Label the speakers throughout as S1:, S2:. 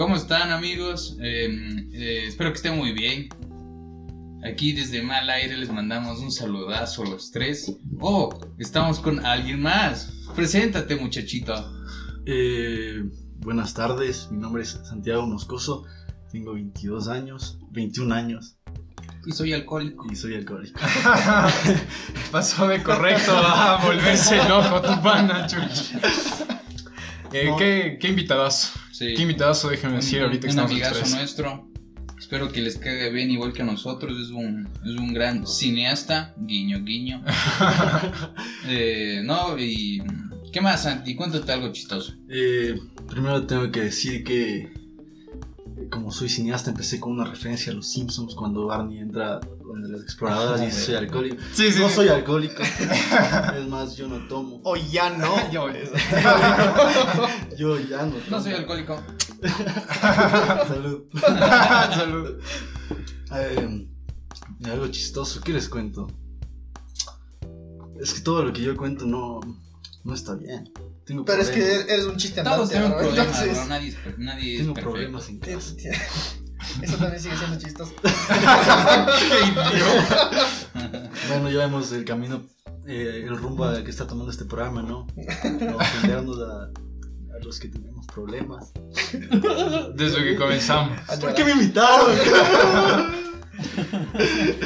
S1: ¿Cómo están amigos? Eh, eh, espero que estén muy bien. Aquí desde Mal Aire les mandamos un saludazo a los tres. Oh, estamos con alguien más. Preséntate muchachito.
S2: Eh, buenas tardes, mi nombre es Santiago Moscoso, tengo 22 años, 21 años
S1: Y soy alcohólico.
S2: y soy alcohólico.
S3: Pasó de correcto a volverse loco tu pana, chuchi. Eh,
S2: No.
S3: ¿qué, ¿Qué invitadas?
S1: Sí.
S3: ¿Qué invitadas déjenme decir ahorita que
S1: un
S3: estamos
S1: amigazo
S3: tres?
S1: nuestro. Espero que les caiga bien igual que a nosotros. Es un, es un gran cineasta. Guiño, guiño. Eh, no, y. ¿Qué más, Santi? Cuéntate algo chistoso.
S2: Eh, primero tengo que decir que como soy cineasta empecé con una referencia a los Simpsons cuando Barney entra donde los exploradores y dice soy alcohólico.
S3: Sí, sí.
S2: No
S3: sí.
S2: soy alcohólico, es más yo no tomo.
S4: O ya no.
S3: Yo-
S2: Yo ya no tomo.
S1: No soy alcohólico.
S2: Salud.
S3: Salud.
S2: Eh, algo chistoso, ¿qué les cuento? Es que todo lo que yo cuento no, no está bien. Tengo
S4: Pero es que eres un chiste
S1: Todos
S4: andante,
S1: tenemos
S4: bro.
S1: problemas,
S4: Entonces,
S1: bro. Nadie es, nadie es
S2: Tengo
S1: perfecto.
S2: problemas en casa.
S4: Eso también sigue siendo chistoso.
S2: Bueno, ya vemos el camino, eh, el rumbo al que está tomando este programa, ¿no? No ofendernos a, a los que tenemos problemas.
S3: Desde que comenzamos.
S2: ¿Por qué me invitaron?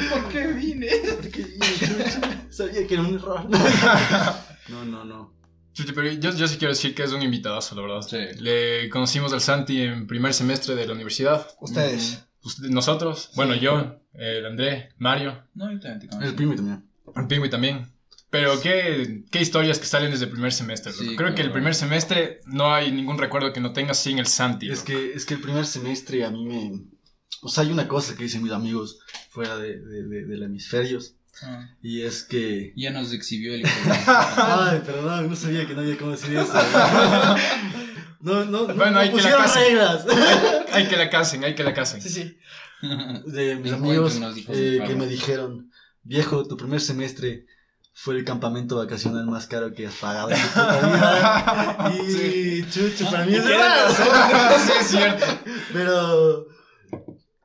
S4: ¿Por qué vine?
S2: Porque chucha, sabía que era un error. No, no, no.
S3: Chuchi, pero yo, yo sí quiero decir que es un invitadazo, la verdad.
S1: Sí.
S3: Le conocimos al Santi en primer semestre de la universidad.
S4: Ustedes.
S3: Usted- Nosotros, bueno, yo, el André, Mario,
S1: No, yo también te conozco.
S2: El primo también.
S3: el Pingüi también. Pero qué, qué historias que salen desde el primer semestre.
S1: Sí,
S3: Creo que el primer semestre no hay ningún recuerdo que no tenga sin el Santi.
S2: Es que, es que el primer semestre a mí me... O sea, hay una cosa que dicen mis amigos fuera de, de, de, del hemisferios.
S1: Ah,
S2: Y es que...
S1: Ya nos exhibió el
S2: Ay, perdón, no sabía que no había cómo decir eso. No, no, no,
S3: Bueno,
S2: no
S3: hay que la
S2: reglas.
S3: Hay que la casen, hay que la casen.
S4: Sí, sí.
S2: De mis amigos eh, que me dijeron, viejo, tu primer semestre fue el campamento vacacional más caro que has pagado en tu puta vida. Y chucho, para mí es verdad.
S3: sí es cierto.
S2: Pero,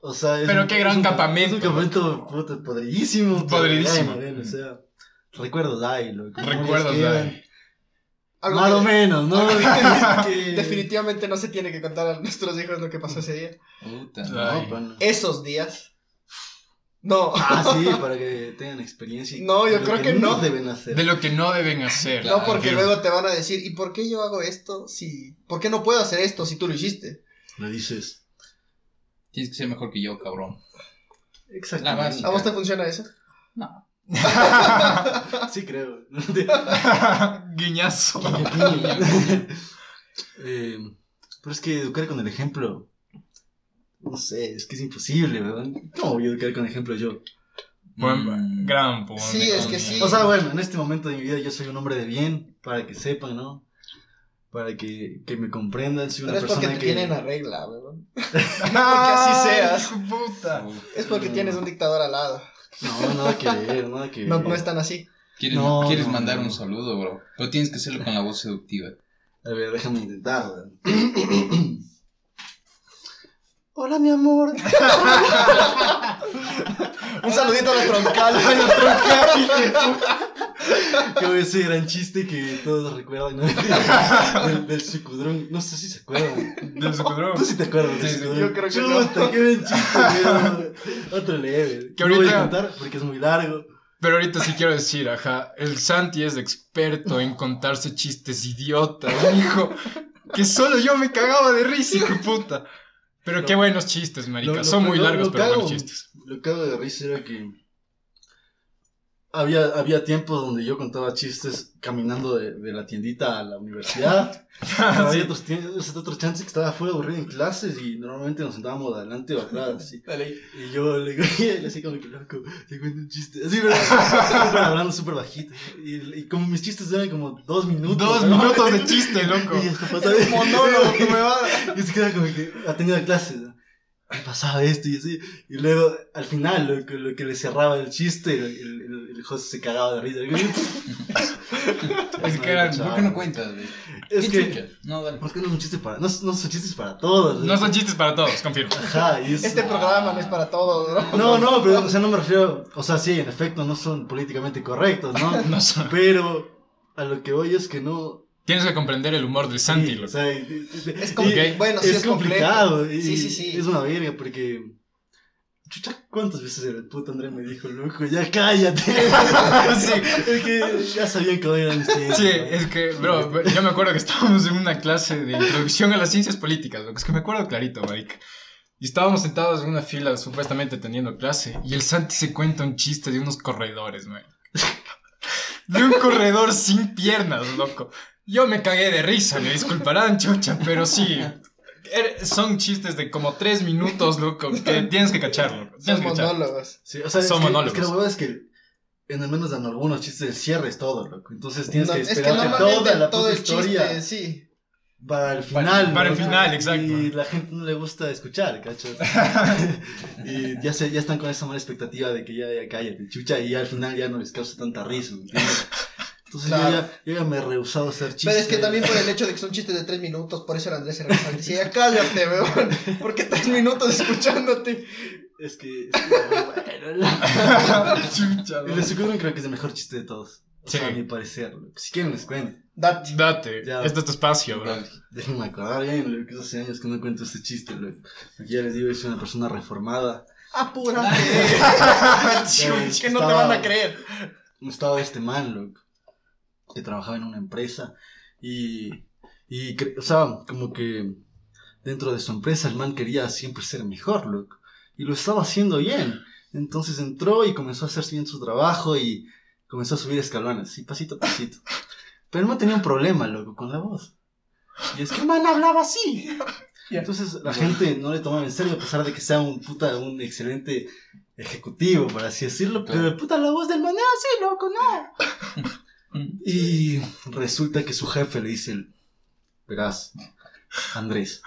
S2: o sea, es
S3: Pero
S2: un-
S3: qué gran
S2: es un-
S3: campamento.
S2: Es un campamento puta, podridísimo. pero,
S3: Podridísimo.
S2: o sea, recuerdos hay, loco.
S3: Recuerdos hay.
S2: Más
S4: que-
S2: o menos, ¿no? Que-
S4: Definitivamente no se tiene que contar a nuestros hijos lo que pasó ese día.
S1: Puta.
S2: No, bueno.
S4: Esos días. No.
S2: Ah, sí, para que tengan experiencia.
S4: No, yo creo que no.
S2: deben hacer.
S3: De lo que no deben hacer.
S4: No, porque
S3: Claro.
S4: luego te van a decir, ¿y por qué yo hago esto si... ¿Por qué no puedo hacer esto si tú lo hiciste?
S2: Le dices.
S1: Tienes que ser mejor que yo, cabrón.
S2: Exactamente.
S4: ¿A vos te funciona eso?
S1: No.
S2: Sí, creo.
S3: Guiñazo.
S2: Eh, pero es que educar con el ejemplo. No sé, es que es imposible, weón. ¿Cómo voy a educar con ejemplo yo?
S3: Buen,
S1: Mm.
S3: gran.
S4: Sí, es que sí.
S2: O sea, bueno, en este momento de mi vida yo soy un hombre de bien, para que sepan, ¿no? Para que, que me comprendan. Soy una
S4: Pero es porque
S2: persona
S4: te
S2: que.
S4: tienen a regla, weón.
S3: Ay,
S4: así seas.
S3: puta.
S4: Es porque tienes un dictador al lado.
S2: No, nada que ver, nada que ver.
S4: No, no es tan así.
S1: ¿Quieres,
S2: No,
S1: quieres
S2: no,
S1: mandar
S2: no.
S1: un saludo, bro. Pero tienes que hacerlo con la voz seductiva.
S2: A ver, déjame intentar, weón. Hola, mi amor.
S4: Un saludito a la troncal.
S2: Que a ese gran chiste que todos recuerdan, ¿no? del, del sucudrón. No sé si se acuerdan.
S3: Del sucudrón.
S2: Tú sí te acuerdas del sucudrón.
S4: yo creo que no.
S2: Chuta, qué buen chiste, pero otro leve.
S3: Que
S2: No voy a
S3: ahorita-
S2: contar porque es muy largo.
S3: Pero ahorita sí quiero decir, ajá, el Santi es experto en contarse chistes idiotas, hijo. Que solo yo me cagaba de risa, hijo de puta. Pero qué buenos chistes, marica.
S2: Lo- lo-
S3: Son muy
S2: lo-
S3: largos, pero
S2: cago-
S3: buenos chistes.
S2: Lo que hago de risa era que había, había tiempos donde yo contaba chistes caminando de, de la tiendita a la universidad. Había otros, otros chances que estaba afuera aburrido en clases y normalmente nos sentábamos adelante o atrás. Así. Y yo le digo, y él así como que loco, te cuento un chiste. Así, pero hablando súper bajito. Y, y como mis chistes eran como dos minutos.
S3: Dos
S2: ¿no?
S3: minutos de chiste, loco.
S2: Y esto pasaba.
S4: Un monólogo que me va
S2: Y se queda como que atendiendo clases. Pasaba esto y así. Y luego, al final, lo que, lo que le cerraba el chiste, el, el, el, host se cagaba de risa.
S3: Es que eran-
S1: ¿Por qué no cuentas, güey?
S2: Es
S1: ¿Qué
S2: que.
S1: chucha? No, dale.
S2: Porque no es un chiste para. No, no son chistes para todos.
S3: No son chistes para todos, confirmo.
S2: Ajá, y es-
S4: Este programa no es para todos, ¿no?
S2: No, no, pero o sea, no me refiero. O sea, sí, en efecto, no son políticamente correctos, ¿no?
S3: No son.
S2: Pero a lo que voy es que no.
S3: Tienes que comprender el humor del Santi,
S2: Sí,
S3: loco.
S2: o sea,
S4: Es
S2: y-
S3: Ok.
S4: bueno, sí
S2: es,
S4: es,
S2: complicado. y
S4: Sí, sí, sí.
S2: Es una verga porque. Chucha, ¿cuántas veces el puto Andrés me dijo, loco, ya cállate? sí, es que ya sabían que hoy eran tiempos,
S3: Sí,
S2: ¿no?
S3: es que, bro, yo me acuerdo que estábamos en una clase de introducción a las ciencias políticas, loco. Es que me acuerdo clarito, marica. Y estábamos sentados en una fila, supuestamente teniendo clase, y el Santi se cuenta un chiste de unos corredores, man. De un corredor sin piernas, loco. Yo me cagué de risa, me disculparán, chucha, pero sí. er- Son chistes de como tres minutos, loco, que tienes que cachar, loco.
S4: Son monólogos.
S2: Sí, o sea,
S3: Son
S2: es que,
S3: monólogos.
S2: es que la es que en al menos en algunos chistes el cierre es todo, loco. Entonces tienes
S4: No,
S2: que
S4: es que
S2: esperarte
S4: normalmente
S2: toda la
S4: todo
S2: puta
S4: el
S2: historia
S4: chiste, sí.
S2: Para el
S3: Para-
S2: final.
S3: para
S2: ¿no?
S3: el final, exacto.
S2: Y la gente no le gusta escuchar, ¿cachas? y ya, se, ya están con esa mala expectativa de que ya, ya cállate, chucha, y ya al final ya no les causa tanta risa, ¿me entiendes? Entonces
S4: Claro.
S2: yo, ya, yo ya me he rehusado a hacer chistes.
S4: Pero es que también por el hecho de que son chistes de tres minutos, por eso el Andrés se rehusaba y decía, ya cállate, weón. ¿Por qué tres minutos escuchándote?
S2: Es que... Es que bueno, la-
S3: Chucha,
S2: el de creo que es el mejor chiste de todos. O
S3: Sí.
S2: sea, a mi parecer. Si quieren les cuento.
S4: Date.
S3: Date,
S2: Ya.
S3: este es tu espacio, bro.
S2: Déjenme acordar bien, lo que hace años que no cuento este chiste. Aquí ya les digo, soy una persona reformada.
S4: Apúrate. Que no te
S2: estaba-
S4: van a creer.
S2: estaba este man, loco, que trabajaba en una empresa y, y cre- o sea, como que dentro de su empresa el man quería siempre ser mejor, loco, y lo estaba haciendo bien. Entonces entró y comenzó a hacer bien su trabajo y comenzó a subir escalones, así pasito a pasito. Pero el man tenía un problema, loco, con la voz. Y es que el man hablaba así. Entonces la gente no le tomaba en serio a pesar de que sea un puta, un excelente ejecutivo, por así decirlo. Pero puta, la voz del man era así, loco, no. Y resulta que su jefe le dice, verás, Andrés,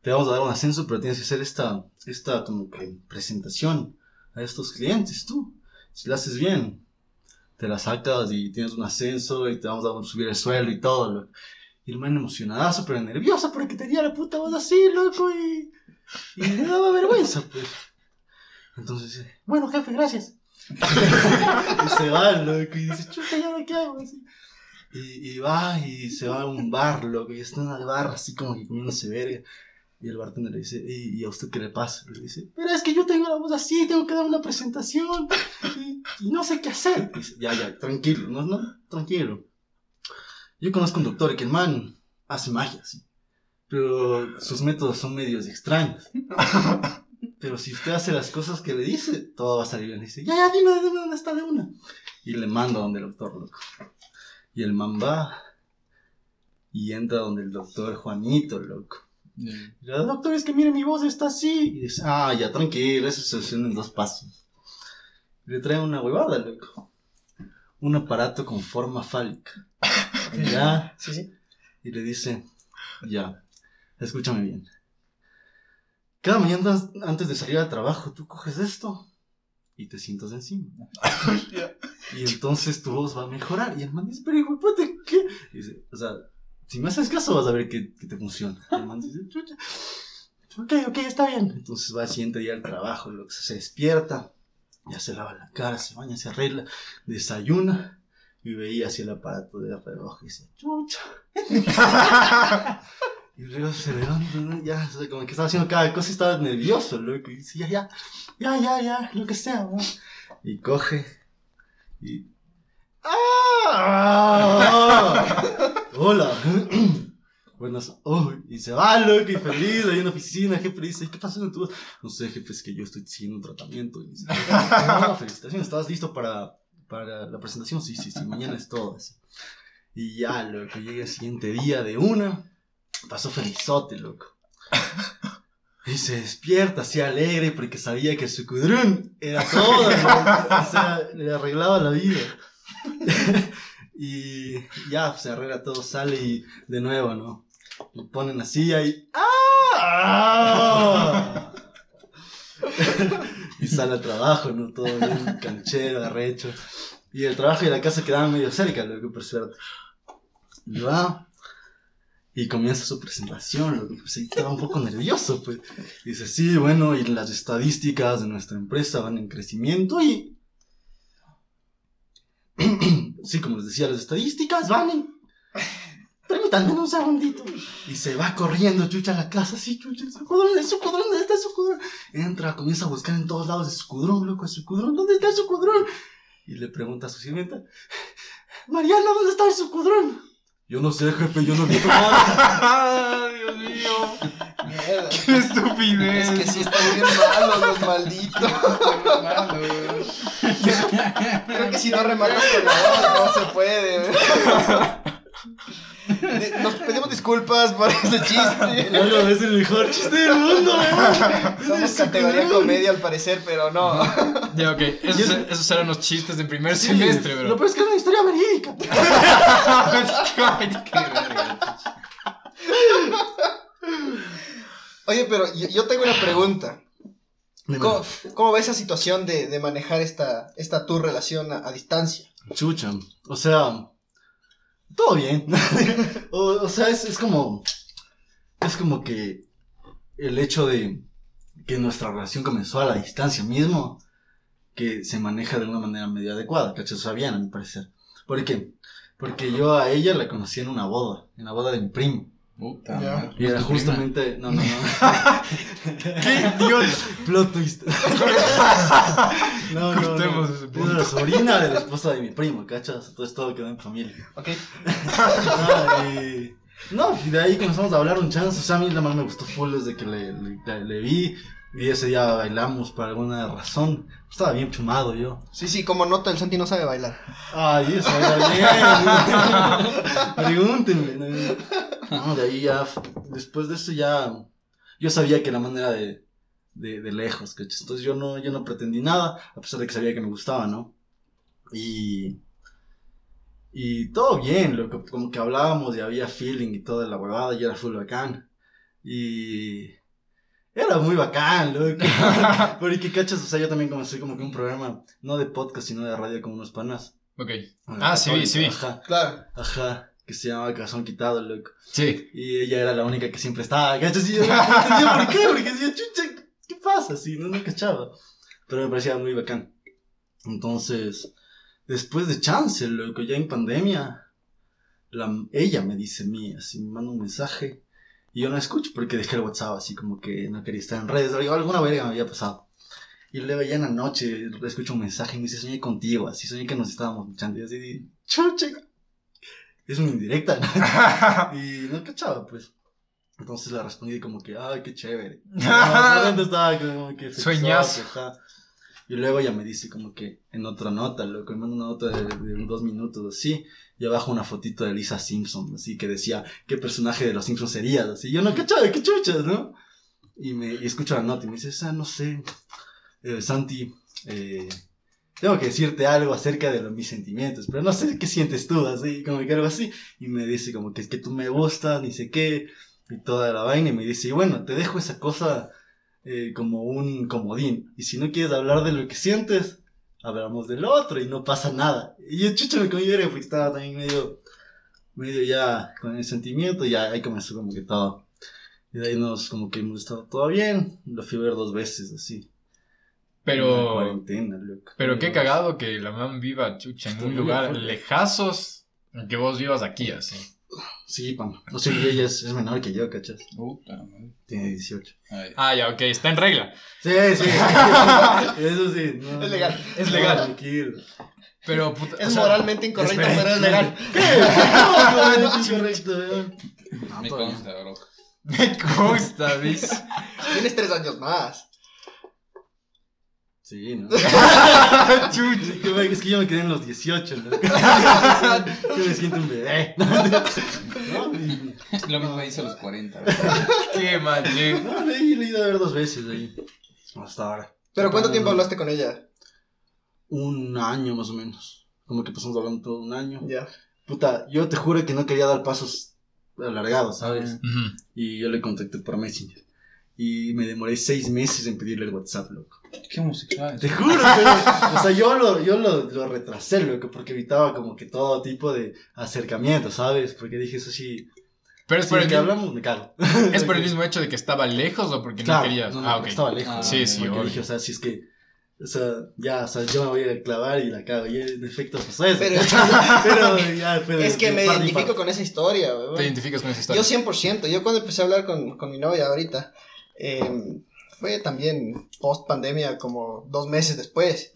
S2: te vamos a dar un ascenso, pero tienes que hacer esta, esta como que presentación a estos clientes, tú. Si lo haces bien, te la sacas y tienes un ascenso y te vamos a subir el sueldo y todo, loco. Y el man emocionadazo, pero nervioso porque tenía la puta voz así, loco, y, y le daba vergüenza, pues. Entonces dice, bueno, jefe, gracias. y se va, loco, y dice, chuta, ¿ya qué hago? Así. Y, y va y se va a un bar, loco, y está en el bar así como que comiéndose verga. Y el bartender le dice, ¿y, y a usted qué le pasa? Le dice, pero es que yo tengo la voz así, tengo que dar una presentación y, y no sé qué hacer. Y dice, ya, ya, tranquilo, no, no, tranquilo. Yo conozco un doctor que el man hace magia, sí. Pero sus métodos son medios extraños. Pero si usted hace las cosas que le dice, todo va a salir bien. Le dice, ya, ya, dime, dime dónde está de una. Y le manda donde el doctor, loco. Y el man va y entra donde el doctor Juanito, loco. Y le dice, doctor, es que mire, mi voz está así. Y dice, ah, ya, tranquilo, eso se soluciona en dos pasos. Y le trae una huevada, loco. Un aparato con forma fálica. Ya.
S4: Sí, sí.
S2: Y le dice, ya, escúchame bien. Cada mañana antes de salir al trabajo, tú coges esto y te sientas encima. y entonces tu voz va a mejorar. Y el man dice, pero hijo ¿qué? Y dice, o sea, si me haces caso vas a ver que, que te funciona. El man dice, "Chucha, ok, ok, está bien. Entonces va al siguiente día al trabajo, lo que se despierta, ya se lava la cara, se baña, se arregla, desayuna y veía hacia el aparato de reloj y dice, chucha. y luego se levanta, ¿no? ya, o sea, como que estaba haciendo cada cosa y estaba nervioso, loco. Y dice, ya, ya, ya, ya, ya, lo que sea, ¿no? Y coge y... ¡Ah! Hola. Buenas. Oh, y se va, loco, y feliz, en la oficina, jefe dice, ¿qué pasó con tu? No sé, jefe, es que yo estoy siguiendo un tratamiento. Y dice, "Ah, felicitaciones, ¿estabas listo para, para la presentación? Sí, sí, sí, mañana es todo. Y ya, loco, llega el siguiente día de una, pasó felizote, loco. Y se despierta así alegre porque sabía que su cudrún era todo, o sea, le arreglaba la vida. y ya, se arregla todo, sale y de nuevo, ¿no? Le ponen así ahí. ¡Ah! y sale al trabajo, ¿no? Todo bien canchero, arrecho. Y el trabajo y la casa quedaban medio cerca, loco, por suerte. Y va, Y comienza su presentación, loco, pues ahí estaba un poco nervioso, pues. Dice, sí, bueno, y las estadísticas de nuestra empresa van en crecimiento y... sí, como les decía, las estadísticas van en... Permítanme un segundito. Y se va corriendo, chucha, a la casa, así, chucha, el sucudrón, el sucudrón, ¿dónde está el sucudrón? Entra, comienza a buscar en todos lados el sucudrón, loco, el sucudrón, ¿dónde está el sucudrón? Y le pregunta a su sirvienta, Mariana, ¿dónde está el sucudrón? Yo no sé, jefe, yo no vi nada.
S3: Dios mío.
S4: Mierda.
S3: Qué estupidez.
S4: Es que sí están bien malos los malditos. Creo que si no rematas con la voz, no se puede. De- Nos pedimos disculpas por ese chiste.
S2: No, no, es el mejor chiste del mundo, weón.
S4: Somos categoría comedia al parecer, pero no.
S3: Ya, ok. Esos, esos eran los chistes del primer semestre,
S2: Lo
S3: bro.
S2: peor es que es una historia verídica.
S1: Qué verga.
S4: Oye, pero yo, yo tengo una pregunta. ¿Cómo, cómo ves esa situación de, de manejar esta, esta tu relación a, a distancia?
S2: Chucha. O sea, todo bien. o, sea, es, es como. Es como que el hecho de que nuestra relación comenzó a la distancia mismo, que se maneja de una manera medio adecuada, ¿cachai? O sea, a mi parecer. ¿Por qué? Porque yo a ella la conocí en una boda, en la boda de mi primo.
S1: Puta
S4: Ya.
S1: madre.
S2: Y era justamente. No, no, no.
S3: ¡Qué idiota!
S2: Plot twist. no, no,
S3: Cortemos
S2: no.
S3: ese
S2: la sobrina de la esposa de mi primo, ¿cachas? Entonces todo quedó en familia.
S4: ¿Ok?
S2: Ah, y- No, y de ahí comenzamos a hablar un chance. O sea, a mí la más me gustó full desde que le, le, le- le vi. Y ese día bailamos por alguna razón. Estaba bien chumado yo.
S4: Sí, sí, como nota, el Santi no sabe bailar.
S2: Ay, eso bien. Pregúntenme. de ahí ya. Después de eso ya. Yo sabía que la manera de. De, de lejos, ¿cachai? Entonces yo no, yo no pretendí nada, a pesar de que sabía que me gustaba, ¿no? Y. Y todo bien, loco, como que hablábamos y había feeling y toda la huevada y era full bacán. Y. Era muy bacán, loco. Porque, ¿cachas? O sea, yo también comencé como que un programa, no de podcast, sino de radio con unos panas.
S3: Ok. Ah, sí vi, sí vi.
S2: Ajá,
S4: Claro.
S2: ajá, que se llamaba Calzón Quitado, loco.
S3: Sí.
S2: Y ella era la única que siempre estaba, ¿cachas? Y yo no entendía por qué, porque decía, chucha, ¿qué pasa? Así, no, no cachaba. Pero me parecía muy bacán. Entonces, después de Chance, loco, ya en pandemia, la, ella me dice a mí, así, me manda un mensaje. Y yo no escucho porque dejé el WhatsApp, así como que no quería estar en redes, alguna verga me había pasado. Y luego ya en la noche escucho un mensaje y me dice, soñé contigo, así soñé que nos estábamos luchando. Y así, chucha, es una indirecta, ¿no? Y no cachaba, pues. Entonces le respondí como que, ay, qué chévere. No, estaba como que. Y luego ella me dice como que en otra nota, loco, me manda una nota de, de dos minutos así, y abajo una fotito de Lisa Simpson, así que decía, ¿qué personaje de los Simpsons serías? Así, yo no cachaba, qué chuchas, ¿no? Y me y escucho la nota y me dice, esa no sé, eh, Santi, eh, tengo que decirte algo acerca de mis sentimientos, pero no sé qué sientes tú, así, como que algo así. Y me dice como que es que tú me gustas, ni sé qué, y toda la vaina, y me dice, y bueno, te dejo esa cosa eh, como un comodín, y si no quieres hablar de lo que sientes, hablamos del otro, y no pasa nada. Y yo chucho me comí verga porque estaba también medio, medio ya con el sentimiento, y ya ahí comenzó como que todo. Y de ahí nos, como que hemos estado todo bien, lo fui a ver dos veces, así.
S3: Pero.
S2: cuarentena, loco.
S3: Pero qué cagado que la mam viva chucha en un lugar lejazos que vos vivas aquí así.
S2: Sí, pam. O sea, ella es, es menor que yo, ¿cachas?
S1: Puta madre.
S2: Tiene 18.
S1: Ay.
S3: Ah, ya, ok, está en regla.
S2: Sí, sí. Eso sí. no,
S4: Es legal.
S3: Es
S2: no,
S3: legal.
S2: Tranquilo.
S3: Pero, puta.
S4: Es
S3: o sea,
S4: moralmente incorrecto,
S3: espera,
S4: pero es legal.
S2: ¿Qué? No, no, es incorrecto, weón. No,
S1: Me
S2: bien.
S1: consta, bro.
S3: Me consta, ¿ves?
S4: Tienes tres años más.
S2: Sí, ¿no? Es que yo me quedé en los 18, ¿no? Yo me siento un bebé. No, y-
S1: Lo mismo hice a los 40, bro.
S3: Qué mal, eh.
S2: no, le he ido a ver dos veces ahí. Hasta ahora.
S4: ¿Pero cuánto tiempo hablaste con ella?
S2: Un año más o menos. Como que pasamos hablando todo un año.
S4: Ya.
S2: Puta, yo te juro que no quería dar pasos alargados, ¿sabes? Y yo le contacté por Messenger. Y me demoré seis meses en pedirle el WhatsApp, loco.
S1: Qué homosexual.
S2: Te juro, pero, o sea, yo lo, yo lo, lo retrasé, loco, porque evitaba como que todo tipo de acercamiento, ¿sabes? Porque dije, eso sí,
S3: Pero es por, el,
S2: que
S3: mismo-
S2: hablamos, me cago.
S3: es por el mismo hecho de que estaba lejos o porque
S2: Claro,
S3: no querías.
S2: no, no,
S3: ah,
S2: porque
S3: ok.
S2: estaba lejos.
S1: Ah,
S3: Sí, sí,
S2: dije, o sea, si es que, o sea, ya, o sea, yo me voy a clavar y la cago. Y en efecto pasó eso.
S4: Pero-
S2: Pero ya de-
S4: Es que me identifico con esa historia, weón.
S3: Te identificas con esa historia.
S4: Yo 100%. Yo cuando empecé a hablar con, con mi novia ahorita, eh, fue también post pandemia, como dos meses después.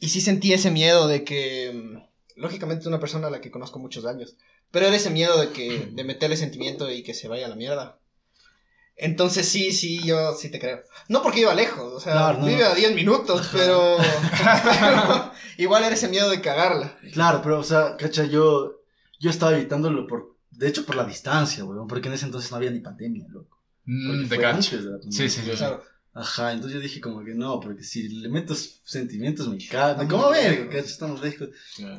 S4: Y sí sentí ese miedo de que, mm, lógicamente, es una persona a la que conozco muchos años, pero era ese miedo de que, de meterle sentimiento y que se vaya a la mierda. Entonces sí, sí, yo sí te creo. No porque iba lejos, o sea,
S2: Claro, no.
S4: vive a 10 minutos, pero, pero igual era ese miedo de cagarla.
S2: Claro, pero, o sea, cacha, yo, yo estaba evitándolo por, de hecho, por la distancia, weón, porque en ese entonces no había ni pandemia, loco.
S3: Mm,
S2: Porque
S3: te
S2: fue
S3: cacho.
S2: antes de la pandemia.
S3: Sí, sí, sí.
S4: Claro.
S2: Ajá, entonces yo dije como que no, porque si le meto sentimientos me cago.
S4: Estamos
S2: ¿Cómo ver? Estamos lejos.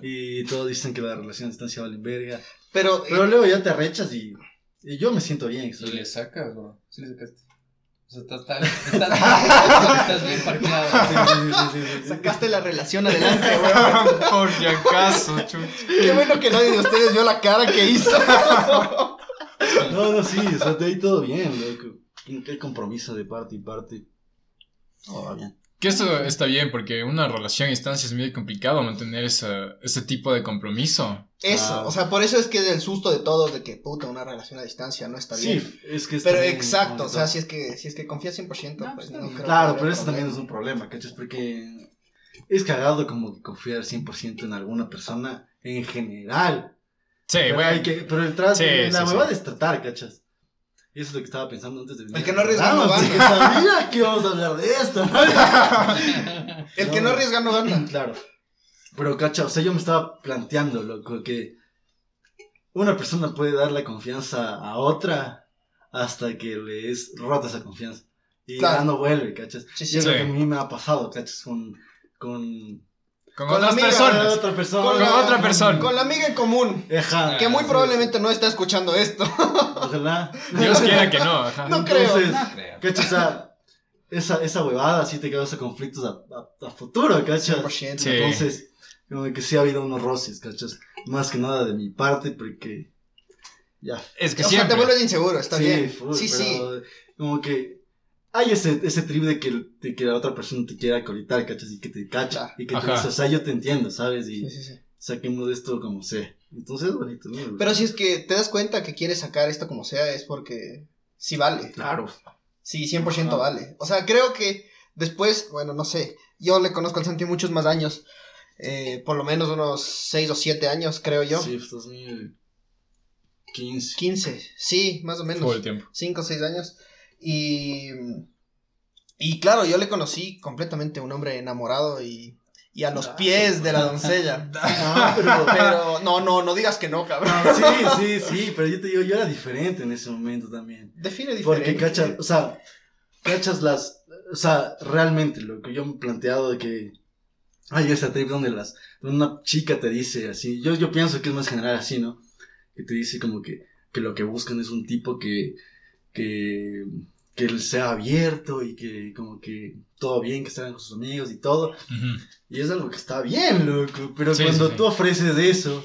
S2: Y todos dicen que la relación a distancia vale verga.
S4: Pero,
S2: Pero luego ya te arrechas y, y yo me siento bien.
S1: Y
S2: ¿sabes?
S1: le sacas, bro. Sí le sacaste. O sea, estás, estás, estás, estás bien parqueado.
S2: Sí, sí, sí, sí, sí, sí.
S4: sacaste la relación adelante, weón.
S3: Por si acaso, chucha.
S4: Qué bueno que nadie de ustedes vio la cara que hizo.
S2: No, no, sí, o sea, de ahí todo bien, loco. Qué compromiso de parte y parte. Todo va bien.
S3: Que eso está bien, porque una relación a distancia es muy complicado mantener esa- ese tipo de compromiso.
S4: Eso,
S2: Ah.
S4: o sea, por eso es que el susto de todos de que, puta, una relación a distancia no está bien.
S2: Sí, es que es
S4: Pero exacto, o sea, si es que, si es que confías 100%,
S1: No,
S4: pues
S1: está
S4: no creo
S2: Claro,
S4: que
S2: pero eso también es un problema, ¿cachas? Porque es cagado como que confiar 100% en alguna persona en general.
S3: Sí,
S2: pero,
S3: bueno.
S2: hay que, pero el trato,
S3: Sí,
S2: la
S3: sí,
S2: huevada
S3: sí.
S2: es tratar, ¿cachas? Y eso es lo que estaba pensando antes de venir.
S4: El que no arriesga no gana.
S2: porque sabía que íbamos a hablar de esto.
S4: El que no arriesga no gana.
S2: Claro. Pero, cacha, o sea, yo me estaba planteando, loco, que una persona puede dar la confianza a otra hasta que le es rota esa confianza. Y
S4: Claro.
S2: ya no vuelve, cachas.
S4: Sí,
S2: Y
S4: sí.
S2: es lo
S3: Sí.
S2: que a mí me ha pasado, cachas, con... con...
S3: Con,
S4: Con la
S3: otras
S4: amiga,
S3: personas.
S2: otra persona.
S3: Con la otra persona.
S4: Con la amiga en común,
S2: Ajá.
S4: que muy
S2: Sí,
S4: probablemente no está escuchando esto.
S2: Ojalá.
S3: Dios quiera que no. ajá.
S4: No creo.
S2: Entonces,
S1: No creo.
S2: ¿cachas? O sea, esa, esa huevada sí te causa conflictos a, a, a futuro, ¿cachas?
S4: 100%.
S3: Sí.
S2: Entonces, como que sí ha habido unos roces, ¿cachas? Más que nada de mi parte, porque ya.
S3: Es que
S4: O sea, te
S3: siempre.
S4: vuelves inseguro, está
S2: sí,
S4: bien.
S2: full,
S4: sí, sí.
S2: Como que hay ese, ese trip de que, de que la otra persona te quiera colitar, ¿cachas? Y que te cacha.
S4: Claro.
S2: Y que te
S3: Ajá.
S2: dice, o sea, yo te entiendo, ¿sabes? Y
S4: Sí, sí, sí.
S2: saquemos de esto como sé. Entonces es bonito, ¿no?
S4: Pero si es que te das cuenta que quieres sacar esto como sea, es porque sí vale.
S2: Claro.
S4: Sí, 100%
S2: Ajá.
S4: vale. O sea, creo que después, bueno, no sé, yo le conozco al Santi muchos más años, eh, por lo menos unos 6 o 7 años, creo yo.
S2: Sí, pues 2015.
S4: 15, sí, más o
S3: Todo el
S4: menos.
S3: tiempo.
S4: 5 o 6 años. Y, y claro, yo le conocí completamente un hombre enamorado y, y a los pies de la doncella.
S2: Ah, pero...
S4: Pero no, no, no digas que no, cabrón.
S2: No, sí, sí, sí, pero yo te digo, yo era diferente en ese momento también.
S4: Define diferente.
S2: Porque cachas, o sea, cachas las, o sea, realmente lo que yo me he planteado de que hay esa trip donde las, donde una chica te dice así, yo, yo pienso que es más general así, ¿no? Que te dice como que, que lo que buscan es un tipo que, que, que él sea abierto y que como que todo bien, que estén con sus amigos y todo.
S3: Ujú.
S2: Y es algo que está bien, loco. Pero
S3: Sí,
S2: cuando
S3: sí, sí.
S2: tú ofreces eso,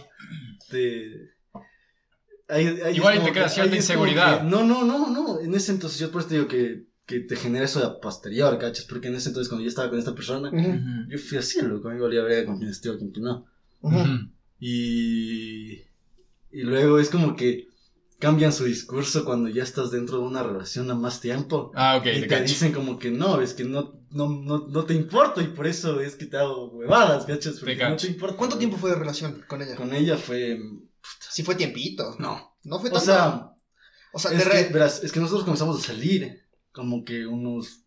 S2: te. ahí- ahí
S3: Igual y te queda
S2: que-
S3: cierta inseguridad.
S2: que- no, no, no, no. En ese entonces, yo por eso te digo que, que te genera eso a posterior, ¿cachas? Porque en ese entonces, cuando yo estaba con esta persona,
S4: Ujú,
S2: yo fui así, loco. A mí me valía ver con quién estoy o con quién no.
S4: ujú.
S3: Ujú.
S2: Y. Y luego es como que cambian su discurso cuando ya estás dentro de una relación a más tiempo.
S3: Ah, ok,
S2: Y
S3: te
S2: dicen como que no, es que no, no, no, no te importo y por eso es que te hago huevadas, ¿cachas? Porque no
S3: cacho.
S2: te importa.
S4: ¿Cuánto tiempo fue de relación con ella?
S2: Con ella fue...
S4: Sí fue tiempito.
S2: No.
S4: No fue
S2: O
S4: tanto.
S2: sea,
S4: o sea,
S2: es
S4: de
S2: que,
S4: re-
S2: verás, es que nosotros comenzamos a salir como que unos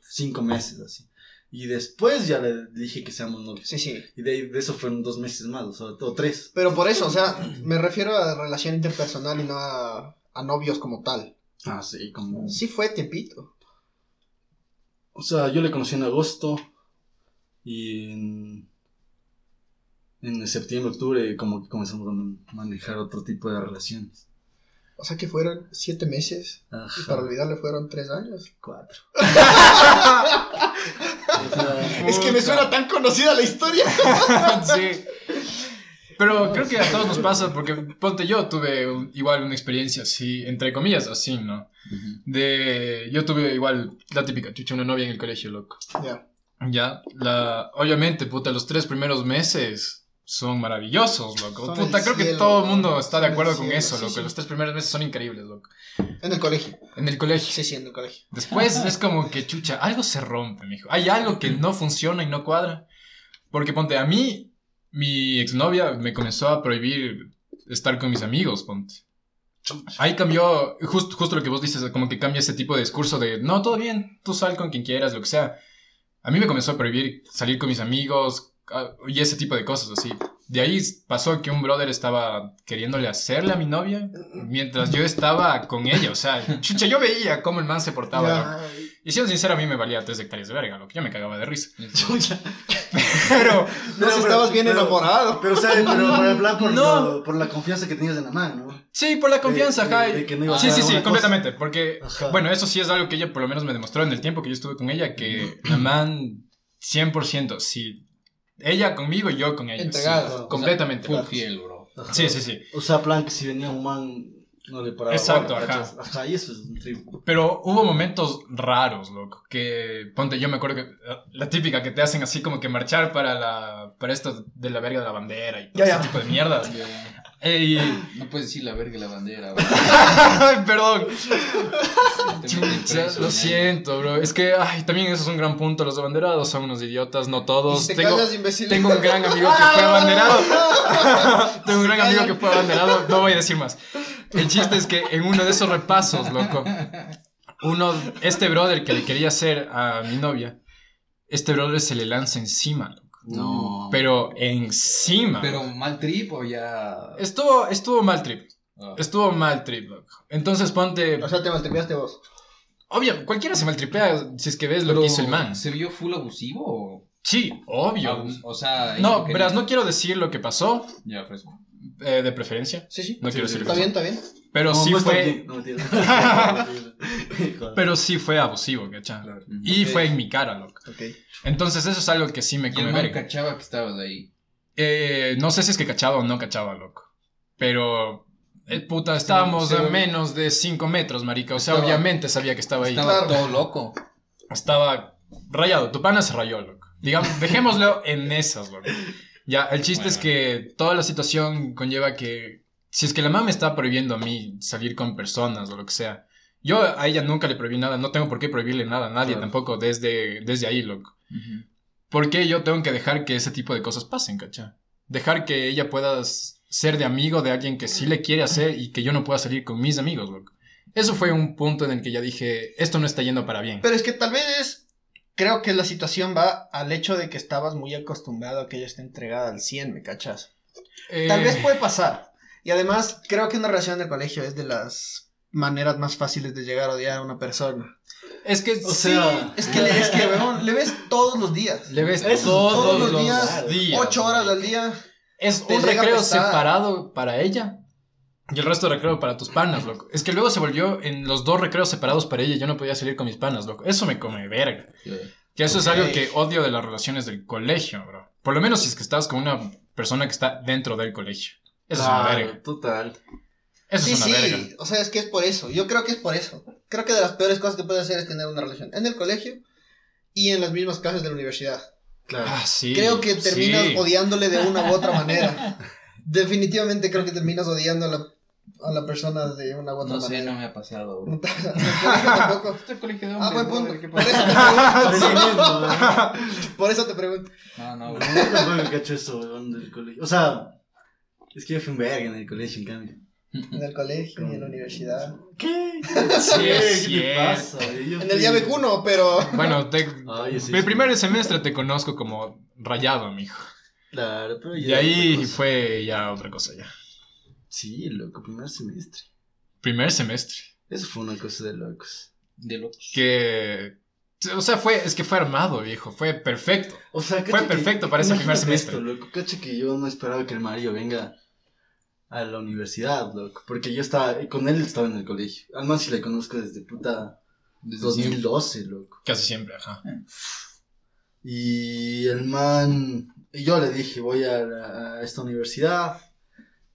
S2: cinco meses así. Y después ya le dije que seamos novios.
S4: Sí, sí.
S2: Y de, ahí- de eso fueron dos meses más, o, sea, o tres.
S4: Pero por eso, o sea, me refiero a relación interpersonal y no a, a novios como tal.
S2: Ah, sí, como...
S4: Sí fue tiempito.
S2: O sea, yo le conocí en agosto y en, en septiembre, octubre como que comenzamos a manejar otro tipo de relaciones.
S4: O sea que fueron siete meses. Y
S2: Ajá.
S4: para olvidarle fueron tres años.
S2: Cuatro.
S4: Es que me suena tan conocida la historia.
S3: sí. Pero creo que a todos nos pasa, porque ponte yo tuve un- igual una experiencia así, entre comillas, así, ¿no? De. Yo tuve igual la típica chucha, una novia en el colegio, loco.
S4: Ya.
S3: Ya, la. Obviamente, puta, los tres primeros meses son maravillosos, loco.
S4: Son
S3: puta, creo que todo el mundo está de acuerdo con
S4: cielo,
S3: eso, loco.
S4: sí.
S3: Los tres primeros meses son increíbles, loco.
S4: En el colegio.
S3: En el colegio.
S4: Sí, sí, en el colegio.
S3: Después es como que, chucha, algo se rompe, mijo. Hay algo que no funciona y no cuadra. Porque ponte, a mí, mi exnovia me comenzó a prohibir estar con mis amigos, ponte. Ahí cambió, justo justo lo que vos dices, como que cambia ese tipo de discurso de, no, todo bien, tú sal con quien quieras, lo que sea. A mí me comenzó a prohibir salir con mis amigos y ese tipo de cosas así. De ahí pasó que un brother estaba queriéndole hacerle a mi novia mientras yo estaba con ella. O sea, chucha, yo veía cómo el man se portaba.
S4: Ya.
S3: Y siendo sincero, a mí me valía tres hectáreas de verga, lo que yo me cagaba de risa.
S2: Chucha.
S3: Pero,
S4: No, si estabas bien
S2: pero-
S4: enamorado.
S2: Pero, ¿sabes? Pero por el plan, por,
S3: No.
S2: lo- por la confianza que tenías en la mano, ¿no?
S3: sí, por la confianza,
S2: De-
S3: ajá.
S2: de- de que no iba a
S3: Sí, sí, sí, completamente. Porque,
S2: Ajá.
S3: bueno, eso sí es algo que ella por lo menos me demostró en el tiempo que yo estuve con ella, que la man, 100%, sí. Ella conmigo y yo con ella.
S4: Entregada.
S3: sí,
S4: O sea,
S3: completamente.
S1: Full fiel, bro.
S2: Ajá.
S3: Sí, sí, sí.
S2: O sea, plan que si venía un man, no le paraba.
S3: Exacto,
S2: bola,
S3: ajá.
S2: Ajá, y eso es un trip.
S3: Pero hubo momentos raros, loco, que, ponte, yo me acuerdo que eh, la típica que te hacen así como que marchar para la, para esto de la verga de la bandera y todo
S4: Ya,
S3: ese
S4: ya.
S3: tipo de mierdas. Ey,
S1: No puedes decir la verga y la bandera, bro.
S3: ay, perdón. Chucha, lo siento, bro. Es que, ay, también eso es un gran punto. Los abanderados son unos idiotas, no todos.
S4: te
S3: Tengo,
S4: callas, imbécil.
S3: tengo un gran amigo que fue abanderado. tengo un gran amigo que fue abanderado. No voy a decir más. El chiste es que en uno de esos repasos, loco, uno, este brother que le quería hacer a mi novia, este brother se le lanza encima, loco.
S1: No.
S3: Pero encima.
S1: Pero mal trip o ya.
S3: Estuvo, estuvo mal trip.
S1: Ah.
S3: Estuvo mal trip, loco. Entonces ponte.
S4: O sea, te maltripeaste vos.
S3: Obvio, cualquiera se maltripea si es que ves lo que hizo el man.
S1: ¿Se vio full abusivo o.?
S3: Sí, obvio.
S1: Abus- O sea.
S3: No, verás, no quiero decir lo que pasó,
S1: Ya, fresco.
S3: Eh, de preferencia.
S4: Sí, sí.
S3: No
S2: Sí,
S3: quiero
S2: sí,
S3: decir
S4: Está bien, está bien.
S3: Pero
S2: No,
S3: sí
S2: no
S3: fue.
S2: no.
S3: Pero sí fue abusivo, ¿cachai?
S2: Claro.
S3: Y fue en mi cara, loco.
S4: Ok.
S3: Entonces eso es algo que sí me
S1: Y el
S3: come
S1: man
S3: verga.
S1: cachaba que estabas ahí.
S3: Eh, no sé si es que cachaba o no cachaba, loco. Pero. eh, puta, estábamos a menos de 5 metros, marica. O sea,
S1: Estaba-
S3: obviamente sabía que estaba ahí.
S1: Estaba todo loco.
S3: Estaba rayado. Tu pana se rayó, loco. Digamos, dejémoslo en esas, loco. Ya, el chiste es que toda la situación conlleva que si es que la mamá me está prohibiendo a mí salir con personas o lo que sea, yo a ella nunca le prohibí nada, no tengo por qué prohibirle nada a nadie
S2: Claro.
S3: tampoco desde, desde ahí, loco. ¿Por qué yo tengo que dejar que ese tipo de cosas pasen, cacha? Dejar que ella pueda ser de amigo de alguien que sí le quiere hacer y que yo no pueda salir con mis amigos, loco. Eso fue un punto en el que ya dije, esto no está yendo para bien.
S4: Pero es que tal vez creo que la situación va al hecho de que estabas muy acostumbrado a que ella esté entregada al 100, ¿me cachas? Tal
S3: Eh,
S4: vez puede pasar. Y además, creo que una relación de colegio es de las maneras más fáciles de llegar a odiar a una persona.
S3: Es que
S2: O
S3: sí,
S2: sea,
S4: Es que le, es que, weón, le ves todos los días.
S3: le ves
S2: Eso,
S3: todos,
S4: todos los días,
S3: días.
S4: Ocho horas al día.
S3: Es un recreo separado para ella y el resto de recreo para tus panas, loco. Es que luego se volvió en los dos recreos separados para ella y yo no podía salir con mis panas, loco. Eso me come verga. Que eso es algo que odio de las relaciones del colegio, bro. Por lo menos si es que estás con una persona que está dentro del colegio. Eso es una verga.
S2: Total.
S3: Eso
S4: Sí,
S3: es una
S4: sí.
S3: verga.
S4: O sea, es que es por eso. Yo creo que es por eso. Creo que de las peores cosas que puedes hacer es tener una relación en el colegio y en las mismas clases de la universidad.
S2: Claro.
S3: Ah, sí.
S4: creo que terminas
S3: sí.
S4: odiándole de una u otra manera. Definitivamente creo que terminas odiando a la, persona de una u otra
S1: No sé,
S4: manera.
S1: no me ha pasado, bro.
S4: No tampoco.
S1: Este colegio de
S4: Ah, buen
S1: hombres,
S4: punto.
S1: ¿qué
S4: Por eso te. Por eso te pregunto.
S1: No, no,
S2: No,
S1: bro.
S2: no me cacho eso, weón, del colegio. O sea, es que yo fui un verga en el colegio, en cambio.
S4: En el colegio y en la universidad.
S2: ¿Qué?
S3: Sí,
S2: ¿Qué
S3: es
S2: te pasa? Yo
S4: En el día Becuno, pero.
S3: Bueno, te-
S2: Ay, sí,
S3: el
S2: sí.
S3: primer semestre te conozco como rayado, mijo.
S2: Claro, pero ya.
S3: Y ahí fue ya otra cosa ya.
S2: Sí, loco, primer semestre.
S3: Primer semestre.
S2: Eso fue una cosa de locos.
S1: De locos.
S3: Que. O sea, fue, es que fue armado, viejo. Fue perfecto.
S2: O sea,
S3: Fue
S2: que-
S3: perfecto para ese primer semestre.
S2: Esto, loco, cacha que yo no esperaba que el Mario venga a la universidad, loco. Porque yo estaba, con él estaba en el colegio. Al man sí le conozco desde puta
S1: Desde siempre.
S2: 2012, loco.
S3: Casi siempre, ajá.
S2: Y el man Y yo le dije, voy a, la- a esta universidad.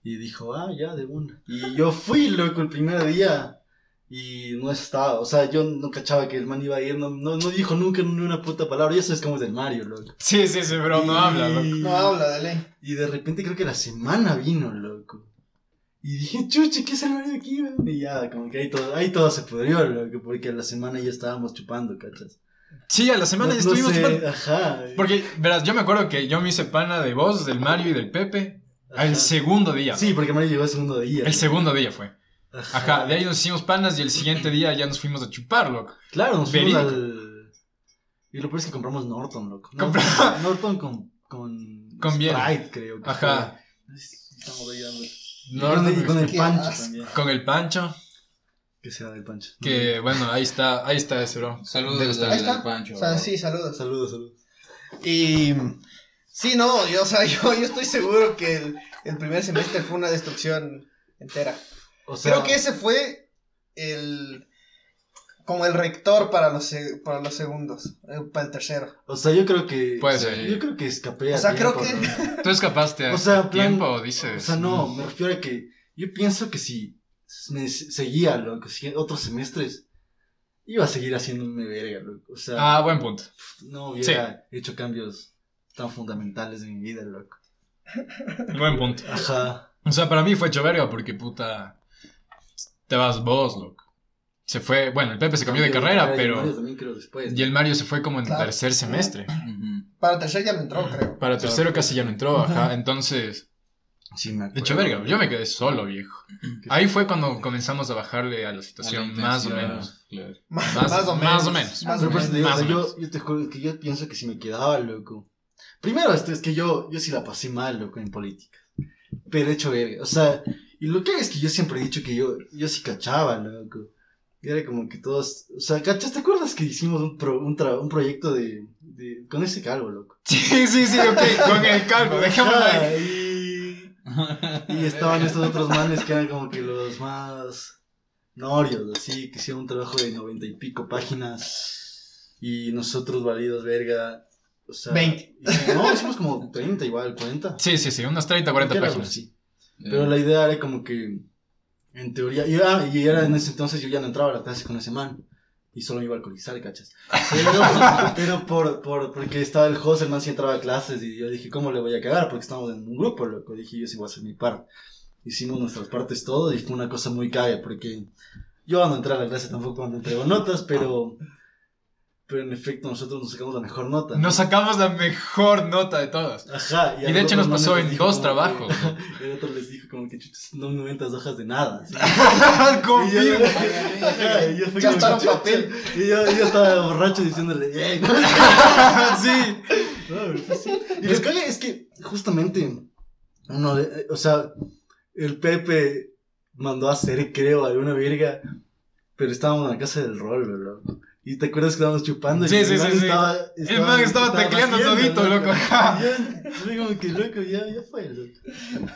S2: Y dijo, ah, ya, de una. Y yo fui, loco, el primer día. Y no estaba, o sea, yo no cachaba que el man iba a ir, no, no, no dijo nunca ni una puta palabra. Y eso es como del Mario, loco.
S3: Sí, sí, sí, bro, no habla, loco.
S4: No habla de ley.
S2: Y de repente creo que la semana vino, loco. Y dije, chuche, ¿qué es el Mario aquí, weón? Y ya, como que ahí todo, ahí todo se pudrió, loco, porque a la semana ya estábamos chupando, ¿cachas?
S3: Sí, a la semana
S2: No-
S3: ya
S2: no
S3: estuvimos
S2: sé,
S3: chupando.
S2: Ajá.
S3: Porque, verás, yo me acuerdo que yo me hice pana de vos, del Mario y del Pepe
S2: ajá.
S3: al segundo día.
S2: Sí, porque Mario llegó el segundo día.
S3: El segundo día fue. Ajá, de ahí nos hicimos panas y el siguiente día ya nos fuimos a chupar, loco.
S2: Claro, nos fuimos
S3: Verídico.
S2: al. Y lo peor es que compramos Norton, loco.
S3: Compra-
S2: Norton, Norton con. Con.
S3: Con.
S2: Sprite, creo. que
S3: Ajá.
S2: fue. Estamos ahí dando.
S3: No,
S2: y con,
S3: no,
S2: y con el
S4: Qué
S2: pancho
S4: asco.
S2: también.
S3: Con el Pancho,
S2: Que sea del pancho.
S3: que bueno, ahí está, ahí está ese, bro. Debe
S1: Saludos
S3: estar.
S1: al,
S4: Ahí está.
S1: al Pancho.
S4: O sea,
S1: bro.
S4: sí, saludos.
S2: Saludos, saludos.
S4: Y sí, no, yo, o sea, yo, yo estoy seguro que el, el primer semestre fue una destrucción entera.
S2: O sea,
S4: Creo que ese fue el como el rector para los para los segundos, eh, para el tercero.
S2: o sea, yo creo que.
S3: Puede ser.
S2: Yo creo que escapé. a
S4: O sea, creo que-
S2: ¿no?
S3: ¿Tú escapaste a
S2: O sea, en plan-
S3: tiempo dices?
S2: O sea, no, me refiero a que yo pienso que si me se- seguía loco, si otros semestres, iba a seguir haciéndome verga, loco. O sea,
S3: Ah, buen punto.
S2: no hubiera hecho cambios tan fundamentales en mi vida, loco.
S3: Buen punto.
S2: Ajá.
S3: O sea, para mí fue hecho verga porque puta. Te vas vos, loco. Se fue. Bueno, el Pepe se cambió de carrera,
S2: y Mario
S3: pero.
S2: también creo después.
S3: Y el Mario se fue como en
S4: Claro.
S3: tercer semestre.
S4: Para el tercero ya no entró, creo.
S3: Para tercero casi ya no entró, ajá. Entonces,
S2: Sí, me acuerdo.
S3: hecho verga. Yo me quedé solo, viejo. Ahí fue cuando comenzamos a bajarle a la situación,
S1: A la
S3: más o menos.
S1: claro.
S4: Más,
S3: Más-
S4: o menos.
S3: más o menos.
S4: Más
S2: Pero
S4: o
S2: por eso te
S4: menos.
S2: digo,
S3: Más
S2: o sea,
S3: o
S2: yo,
S3: menos.
S2: yo te juro que yo pienso que si me quedaba, loco. Primero, esto es que yo, yo sí la pasé mal, loco, en política. Pero he hecho verga. O sea, y lo que es que yo siempre he dicho que yo, yo sí cachaba, loco. Y era como que todos. O sea, ¿cachas? ¿Te acuerdas que hicimos un, pro- un, tra- un proyecto de, de- con ese calvo, loco?
S3: Sí, sí, sí, ok. Con el calvo, dejémoslo ahí.
S2: y, y estaban estos otros manes que eran como que los más norios, así, que hicieron un trabajo de noventa y pico páginas. Y nosotros validos, verga. O sea,
S4: 20.
S2: hicimos- no, hicimos como 30 igual, 40.
S3: Sí, sí, sí, unas 30, 40
S2: Era algo
S3: páginas.
S2: Pero la idea era como que, en teoría, y, ah, y era en ese entonces yo ya no entraba a la clase con ese man. Y solo me iba a alcoholizar, ¿cachas? Pero, pero por, por, porque estaba el host, el man sí entraba a clases y yo dije, ¿cómo le voy a cagar? Porque estamos en un grupo, loco. Dije, yo sí voy a hacer mi parte. Hicimos nuestras partes todo y fue una cosa muy caga porque yo no entré a la clase tampoco cuando entrego notas, pero, pero en efecto nosotros nos sacamos la mejor nota.
S3: Nos sacamos la mejor nota de todas.
S2: Ajá.
S3: Y
S2: a
S3: de hecho nos pasó en dos
S2: como
S3: trabajos.
S2: que- el otro les dijo como que no me inventas hojas de nada. así.
S3: Confirmo.
S2: Ajá, y yo fui
S4: Ya en
S2: chucha.
S4: papel.
S2: Y yo, yo estaba borracho diciéndole,
S3: sí.
S2: No, así. Y lo que es que justamente, uno de- o sea, el Pepe mandó a hacer, creo, alguna verga, pero estábamos en la casa del rol, loco. Y te acuerdas que estábamos chupando y
S3: Sí,
S2: el
S3: sí, sí, sí.
S2: estaba,
S3: El man estaba tecleando
S2: haciendo,
S3: todito, loco.
S2: Y yo, fue como que loco, ya, ya fue, loco.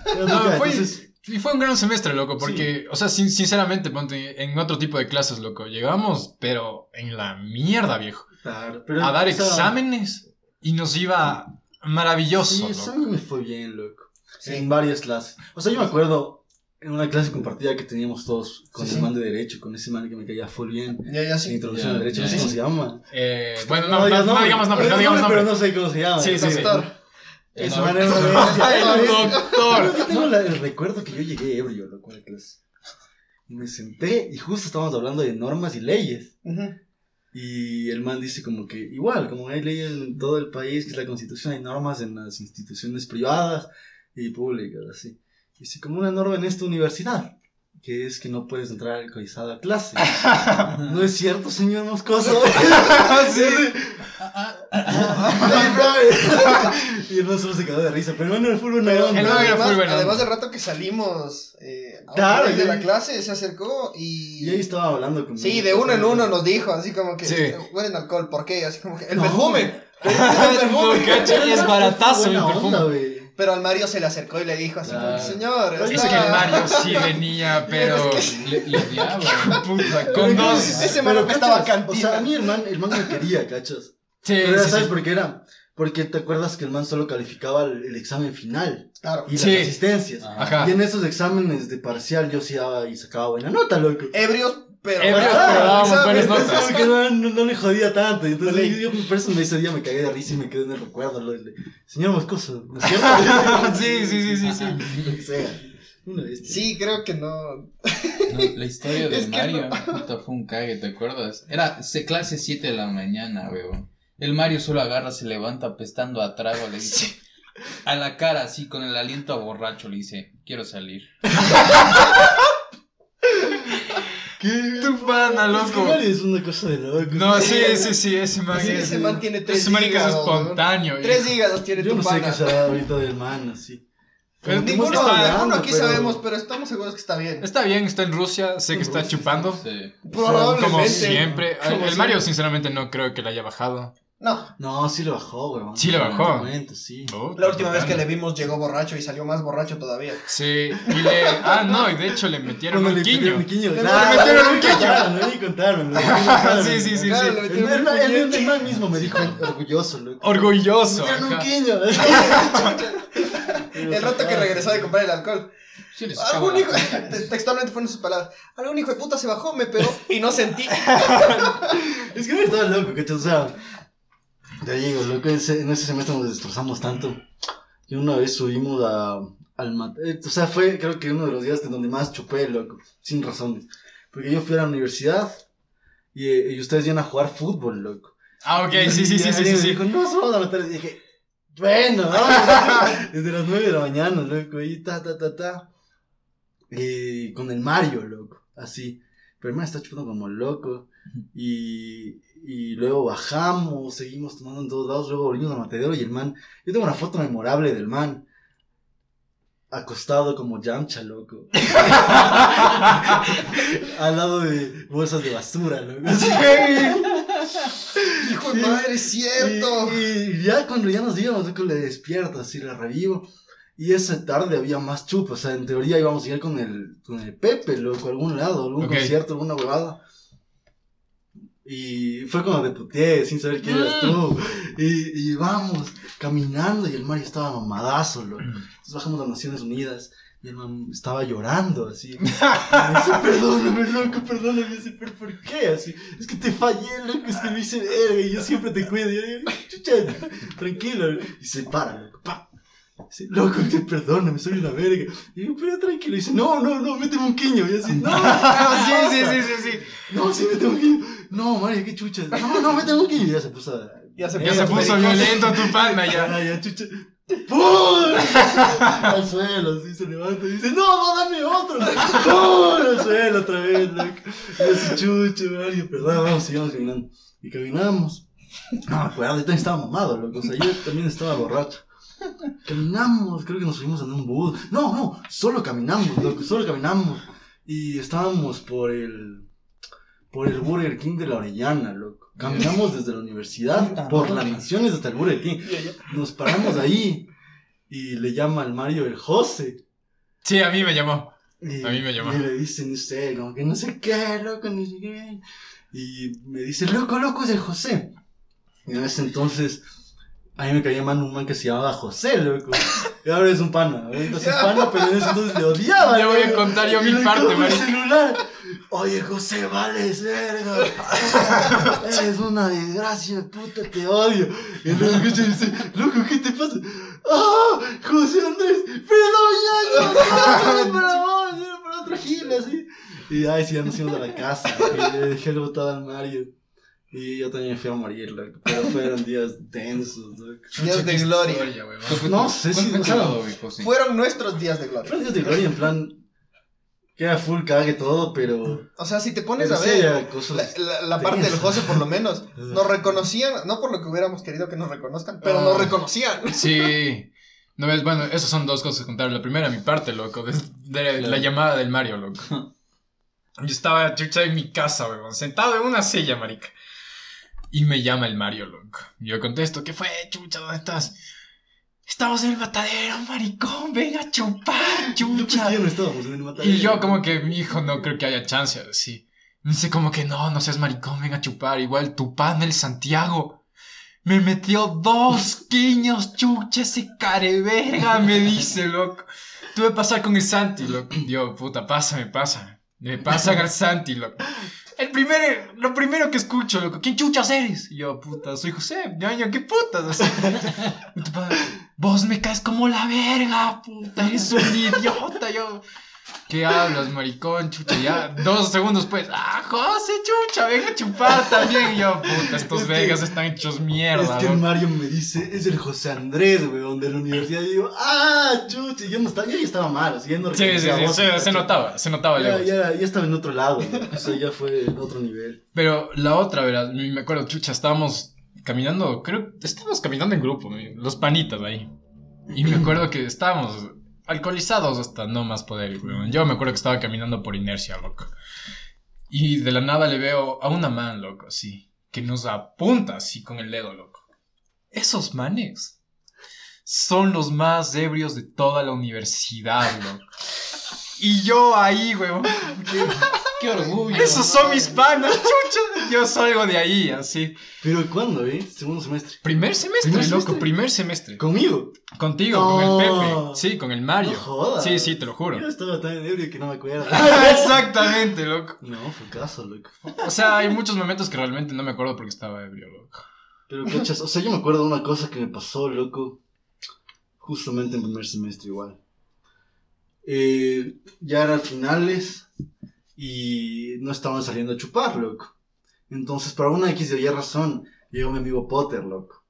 S2: Pero
S3: No,
S2: nunca,
S3: fue-
S2: entonces,
S3: Y fue un gran semestre, loco, porque, o sea, sin- sinceramente, ponte en otro tipo de clases, loco, llegamos, pero en la mierda, viejo.
S2: claro, pero,
S3: A dar exámenes y nos iba maravilloso,
S2: Sí,
S3: loco.
S2: eso me fue bien, loco.
S4: Sí.
S2: En varias clases. O sea, yo me acuerdo en una clase compartida que teníamos todos con
S4: Sí,
S2: el man de Derecho, con ese man que me caía full bien.
S4: Ya, ya sí.
S2: introducción
S1: Ya,
S2: al Derecho,
S1: ya,
S2: no sé cómo se llama.
S3: Eh, bueno, no, no,
S2: digas
S3: no digamos nombre, no digamos nombre.
S2: Pero no sé cómo se llama.
S3: Sí, sí, sí.
S4: Doctor.
S2: Ese man era.
S3: El doctor.
S2: Yo tengo la- el recuerdo que yo llegué ebrio, loco, a la clase. Me senté y justo estábamos hablando de normas y leyes.
S4: Ujú.
S2: Y el man dice como que igual, como hay leyes en todo el país, que es la constitución, hay normas en las instituciones privadas y públicas, así. Dice como una norma en esta universidad, que es que no puedes entrar alcoholizado a clase. ¿No es cierto, señor Moscoso?
S3: Sí.
S2: y el man solo se quedó de risa, pero bueno, fue una
S4: Pero
S2: onda.
S3: El
S4: además, del rato que salimos eh, a
S2: Claro,
S4: de
S2: y-
S4: la clase, se acercó y...
S2: Y ahí estaba hablando con
S4: Sí, de uno en uno nos dijo, así como que
S3: Sí.
S4: huelen alcohol, ¿por qué? Así como que el
S2: No.
S4: perfume. el
S3: No,
S4: perfume.
S3: es baratazo el perfume.
S2: onda.
S4: Pero al Mario se le acercó y le dijo así como que,
S1: Claro.
S4: señor,
S3: Es
S4: está-
S3: que el Mario sí venía, pero.
S1: Le, le odiaba.
S3: Puta, con dos.
S4: Ese man
S2: Pero,
S4: me estaba cantina.
S2: O sea, a mí el man, el man me quería, ¿cachas?
S3: Sí,
S2: Pero ya
S3: sí,
S2: sabes
S3: sí.
S2: por qué era. Porque te acuerdas que el man solo calificaba el, el examen final
S4: Claro.
S2: y
S3: Sí.
S2: las asistencias.
S3: Ajá.
S2: Y en esos exámenes de parcial yo sí daba y sacaba buena nota, loco.
S4: Ebrios, pero. Ah,
S3: pero
S2: como que no, no, no le jodía tanto. Entonces
S4: Vale.
S2: yo, por eso ese día me cagué de risa y me quedé en el recuerdo. Lo de, Señor Moscoso, ¿no es cierto?
S3: Sí, sí, sí, sí, sí.
S2: Lo que sea.
S4: Sí, creo que no.
S1: No, la historia
S4: que
S1: Mario, puta, fue un cague, ¿te acuerdas? Era se- clase 7 de la mañana, weón. El Mario solo agarra, se levanta apestando a trago, le dice. A la cara, así, con el aliento a borracho, le dice, quiero salir.
S2: ¿Qué?
S3: Tu pana,
S2: Es que
S3: loco.
S2: Mario es una cosa de loco.
S3: No, sí, sí, sí, ese man
S4: Sí,
S3: es.
S4: ese man tiene tres
S3: Ese marica es
S4: hígados, ¿no?
S3: espontáneo.
S4: Tres hígados tiene
S2: Yo
S4: tu
S2: no sé qué será ahorita del man, así.
S3: Pero
S4: Ninguno,
S2: estado
S3: está-
S4: ninguno
S2: hablando,
S4: aquí
S2: pero-
S4: sabemos, pero estamos seguros que está bien.
S3: Está bien, está en Rusia, sé que está
S2: Rusia,
S3: chupando.
S1: Sí.
S4: Probablemente.
S3: Como siempre.
S4: Como
S3: El, el
S4: siempre.
S3: Mario, sinceramente, no creo que le haya bajado.
S4: No,
S2: No, sí le bajó, weón.
S3: Sí le bajó.
S2: Te cuento, sí.
S3: Oh,
S4: la última vez que le vimos llegó borracho y salió más borracho todavía.
S3: Sí, y le. Ah, no, y de hecho le metieron un
S2: le metieron un
S3: quiño.
S4: Le
S2: claro,
S3: metieron un quiño.
S2: contaron, Me contaron.
S3: Sí, sí, sí,
S4: le
S2: El, man mismo me dijo orgulloso, loco.
S3: Orgulloso.
S2: Me metieron un quiño.
S4: El rato que regresó de comprar el alcohol.
S1: Sí, le
S4: Algún hijo, te- textualmente fueron sus palabras. Algún hijo de puta se bajó, me pegó y no sentí.
S2: Es que me estaba loco, ¿cachai? O sea, te digo, loco, ese- en ese semestre nos destrozamos tanto. Y una vez subimos a, al eh, O sea, fue creo que uno de los días de donde más chupé, loco, sin razones. Porque yo fui a la universidad y, eh, y ustedes iban a jugar fútbol, loco.
S3: Ah, ok, sí, sí, sí, sí, sí.
S2: dijo, no, solo vamos a meter. Y dije, bueno, vamos. Desde las 9 de la mañana, loco, y ta, ta, ta, ta. Y con el Mario, loco, así. Pero el man está chupando como loco. Y, y luego bajamos, seguimos tomando en todos lados, luego volvimos al matadero y el man. Yo tengo una foto memorable del man. Acostado como Yamcha, loco. Al lado de bolsas de basura, loco.
S4: Hijo de madre, es cierto.
S2: Y, y ya cuando ya nos íbamos, loco, le despierto, así le revivo. Y esa tarde había más chupa, o sea, en teoría íbamos a ir con el, con el Pepe, loco, a algún lado, algún concierto, alguna huevada. Y fue como de puteé, sin saber quién
S3: Mm.
S2: eras tú. Y, y vamos, caminando, y el Mario estaba mamadazo, loco. Entonces bajamos a Naciones Unidas, y el man estaba llorando, así. Y me dice, perdóname, loco, perdóname. Y yo, pero ¿por qué? Así, es que te fallé, loco, es que me hice verga, y yo siempre te cuido. Y yo digo, chucha, tranquilo. Y se para, loco, pa. Dice, loco, perdóname, soy una verga. Y yo, pero tranquilo. Y dice, no, no, no, méteme un quiño. Y así, no,
S3: Ah, sí, sí, sí, sí, sí.
S2: No, sí, méteme un quiño. No, Mario, qué chucha. No, no, méteme un quiño. Y ya se puso.
S4: Ya se
S3: Ya se puso violento tu pana ya.
S2: Ya, chucha. ¡Pum! Al suelo, así se levanta y dice, no, no, dame otro. ¡Pum! Al suelo otra vez, loco. Y así, chucha, Mario, perdón, vamos, sigamos caminando. Y caminamos. No acuerdo, yo también estaba mamado, loco. O sea, yo también estaba borracho. Caminamos, creo que nos subimos en un bus. No, no, solo caminamos, loco, solo caminamos. Y estábamos por el. Por el Burger King de la Orellana, loco. Caminamos desde la universidad, por las naciones hasta el Burger King. Nos paramos ahí y le llama al Mario el José.
S3: Sí, a mí me llamó.
S2: Y,
S3: A mí me llamó.
S2: Y le dicen usted, como que no sé qué, loco, ni sé qué. Y me dice, loco, loco, es el José. Y en ese entonces, a mí me caía mal un man que se llamaba José, loco. Y ahora es un pana. Sí es pana, pero en ese entonces le odiaba.
S3: Ya voy a contar yo mi
S2: le
S3: parte, marica.
S2: celular. Oye, José, vales, verga. Eres una desgracia, puta, te odio. Y luego escucha y dice, loco, ¿qué te pasa? ¡Ah! José Andrés, perdón, ya, no, no, para vos, era para otro gil, así. Y ay, sí, ya nos fuimos a la casa. Y le dejé el botado al Mario. Y yo también fui a morir, loco. Pero fueron días tensos, loco.
S4: Días de gloria.
S1: ¿Qué fue
S2: No sé si- o sea.
S4: Fueron nuestros días de gloria.
S2: Fueron días de gloria, en plan. Queda full cague todo, pero.
S4: O sea, si te pones
S2: pero
S4: a ver,
S2: cosas.
S4: la, la- la parte del. José por lo menos, nos reconocían, no por lo que hubiéramos querido que nos reconozcan, pero
S3: Ah.
S4: nos reconocían.
S3: Sí. No ves, bueno, esas son dos cosas que contar. La primera, mi parte, loco, de, de la llamada del Mario, loco. Yo estaba chucha en mi casa, weón, sentado en una silla, marica. Y me llama el Mario, loco. Yo contesto, ¿qué fue, chucha? ¿Dónde estás? Estamos en el matadero, maricón, ven a chupar, chucha.
S2: no estábamos en el matadero.
S3: Y yo como que, mi hijo, no creo que haya chance, así. Dice como que no, no seas maricón, ven a chupar. Igual tu pan, el Santiago. Me metió dos quiños, chucha, ese careverga, me dice, loco. Tuve que pasar con el Santi, loco. Yo, puta, pásame, pásame. Me pasan al Santi, loco. El primero, lo primero que escucho, loco, ¿quién chuchas eres? Y yo, puta, soy José, ñaño, ¿qué putas? Vos me caes como la verga, puta, eres un idiota, yo. ¿Qué hablas, maricón, chucha? Ya, dos segundos después, ah, José, chucha, venga a chupar también. Y yo, puta, estos
S2: Es que-
S3: vegas están hechos mierda,
S2: Es que el Mario me dice, es el José Andrés, weón, de la universidad. Y digo, ah, chucha, yo no estaba, yo ya estaba mal, así, ya no
S3: Sí, sí, sí,
S2: voz,
S3: se, notaba, se notaba
S2: Ya, ya, ya estaba en otro lado, ¿no? o sea, ya fue otro nivel.
S3: Pero la otra, verás, me acuerdo, chucha, estábamos caminando, creo, estábamos caminando en grupo, los panitas ahí. Y me acuerdo que estábamos alcoholizados hasta no más poder, weón. Yo me acuerdo que estaba caminando por inercia, loco. Y de la nada le veo a una man, loco, así, que nos apunta así con el dedo, loco. Esos manes son los más ebrios de toda la universidad, loco. Y yo ahí, weón.
S1: Qué orgullo.
S3: Esos son mis panas, chucha. Yo salgo de ahí, así.
S2: Pero ¿cuándo, eh? Segundo semestre.
S3: Primer semestre,
S2: ¿Primer
S3: loco,
S2: semestre?
S3: primer semestre.
S2: ¿Conmigo?
S3: Contigo,
S2: No.
S3: con el Pepe. Sí, con el Mario.
S2: No jodas.
S3: sí, sí, te lo juro.
S2: Yo estaba tan ebrio que no me acuerdo.
S3: Exactamente, loco.
S2: no, fue caso, loco.
S3: O sea, hay muchos momentos que realmente no me acuerdo porque estaba ebrio, loco.
S2: Pero cachas, o sea, yo me acuerdo de una cosa que me pasó, loco, justamente en primer semestre igual. Eh, ya eran finales y no estaban saliendo a chupar, loco. Entonces, por una X y Y razón, llegó mi amigo Potter, loco.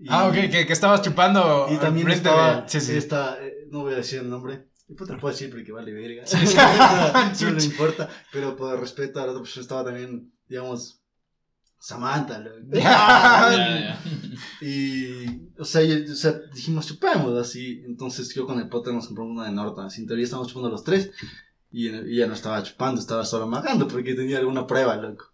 S2: Y-
S3: Ah, ok, que, que estabas chupando.
S2: Y también estaba,
S3: de- Sí, sí.
S2: esta, eh, no voy a decir el nombre. Y Potter puedo decir porque vale verga. No le importa, pero por respeto a la otra persona estaba también, digamos, Samantha, loco. Y, o sea, o sea, dijimos chupemos así. Entonces yo con el pote nos compramos una de Norton. Así, en teoría estábamos chupando los tres. Y y ella no estaba chupando, estaba solo amagando porque tenía alguna prueba, loco.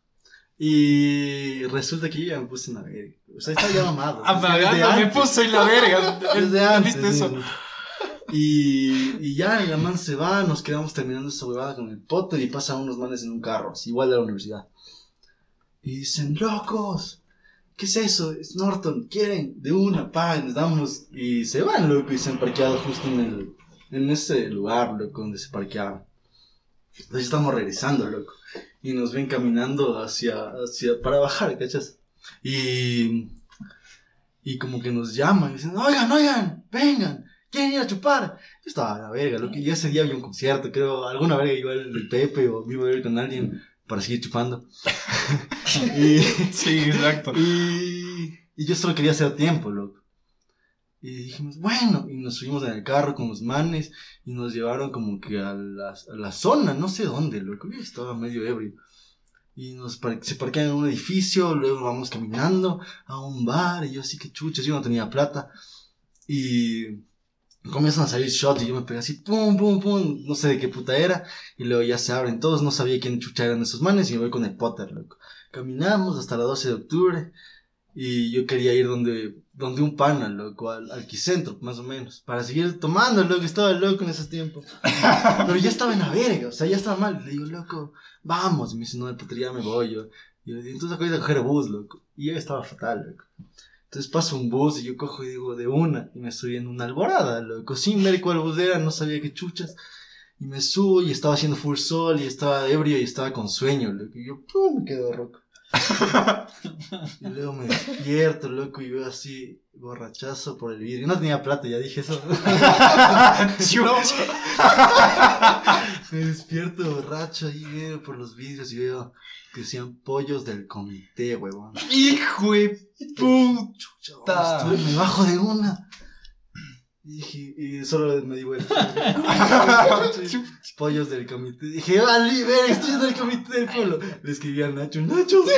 S2: Y resulta que yo ya me puse en la verga. O sea, estaba ya mamado.
S3: Amagando, me puso en la verga.
S2: Desde antes.
S3: ¿Viste eso?
S2: Y, y ya, y la man se va, nos quedamos terminando esa huevada con el Potter y pasan unos manes en un carro, así, igual de la universidad. Y dicen, locos, ¿qué es eso? Es Norton, quieren, de una, pa, les damos. Y se van, loco, y se han parqueado justo en, el, en ese lugar, loco, donde se parqueaban. Entonces estamos regresando, loco. Y nos ven caminando hacia, hacia, para bajar, ¿cachas? Y, y como que nos llaman y dicen, oigan, oigan, vengan, quieren ir a chupar. Yo estaba a la verga, loco, y ese día había un concierto, creo, alguna verga igual el Pepe o iba a ir con alguien para seguir chupando. y,
S3: Sí, exacto.
S2: y, y yo solo quería hacer tiempo, loco. Y dijimos, bueno, y nos subimos en el carro con los manes y nos llevaron como que a la, a la zona, no sé dónde, loco. Yo estaba medio ebrio. Y nos par- se parquean en un edificio, luego vamos caminando a un bar y yo así que chuches, yo no tenía plata. Y comienzan a salir shots y yo me pegué así, pum, pum, pum, no sé de qué puta era. Y luego ya se abren todos, no sabía quién chucha eran esos manes y me voy con el Potter, loco. Caminamos hasta la 12 de octubre y yo quería ir donde, donde un pana, loco, al, al Quicentro, más o menos, para seguir tomando, loco, estaba loco en ese tiempo. Pero ya estaba en la verga, o sea, ya estaba mal. Le digo, loco, vamos. Y me dice, no, puta, ya me voy yo. Y yo le digo, entonces acabo de coger bus, loco. Y yo estaba fatal, loco. Entonces paso un bus y yo cojo y digo, de una. Y me subí en una alborada, loco. Sin ver cuál bus era, no sabía qué chuchas. Y me subo y estaba haciendo full sol y estaba ebrio y estaba con sueño, loco. Y yo, pum, me quedo roco. y luego me despierto, loco, y veo así, borrachazo por el vidrio. No tenía plata, ya dije eso. Me despierto borracho ahí, veo por los vidrios y veo que decían pollos del comité, huevón.
S3: Hijo de puta.
S2: Chucha, estuve- me bajo de una. Y dije, y solo me di vuelta. pollos del comité. Dije, vale, ver, estoy del comité del pueblo. Le escribí a Nacho, Nacho, sí,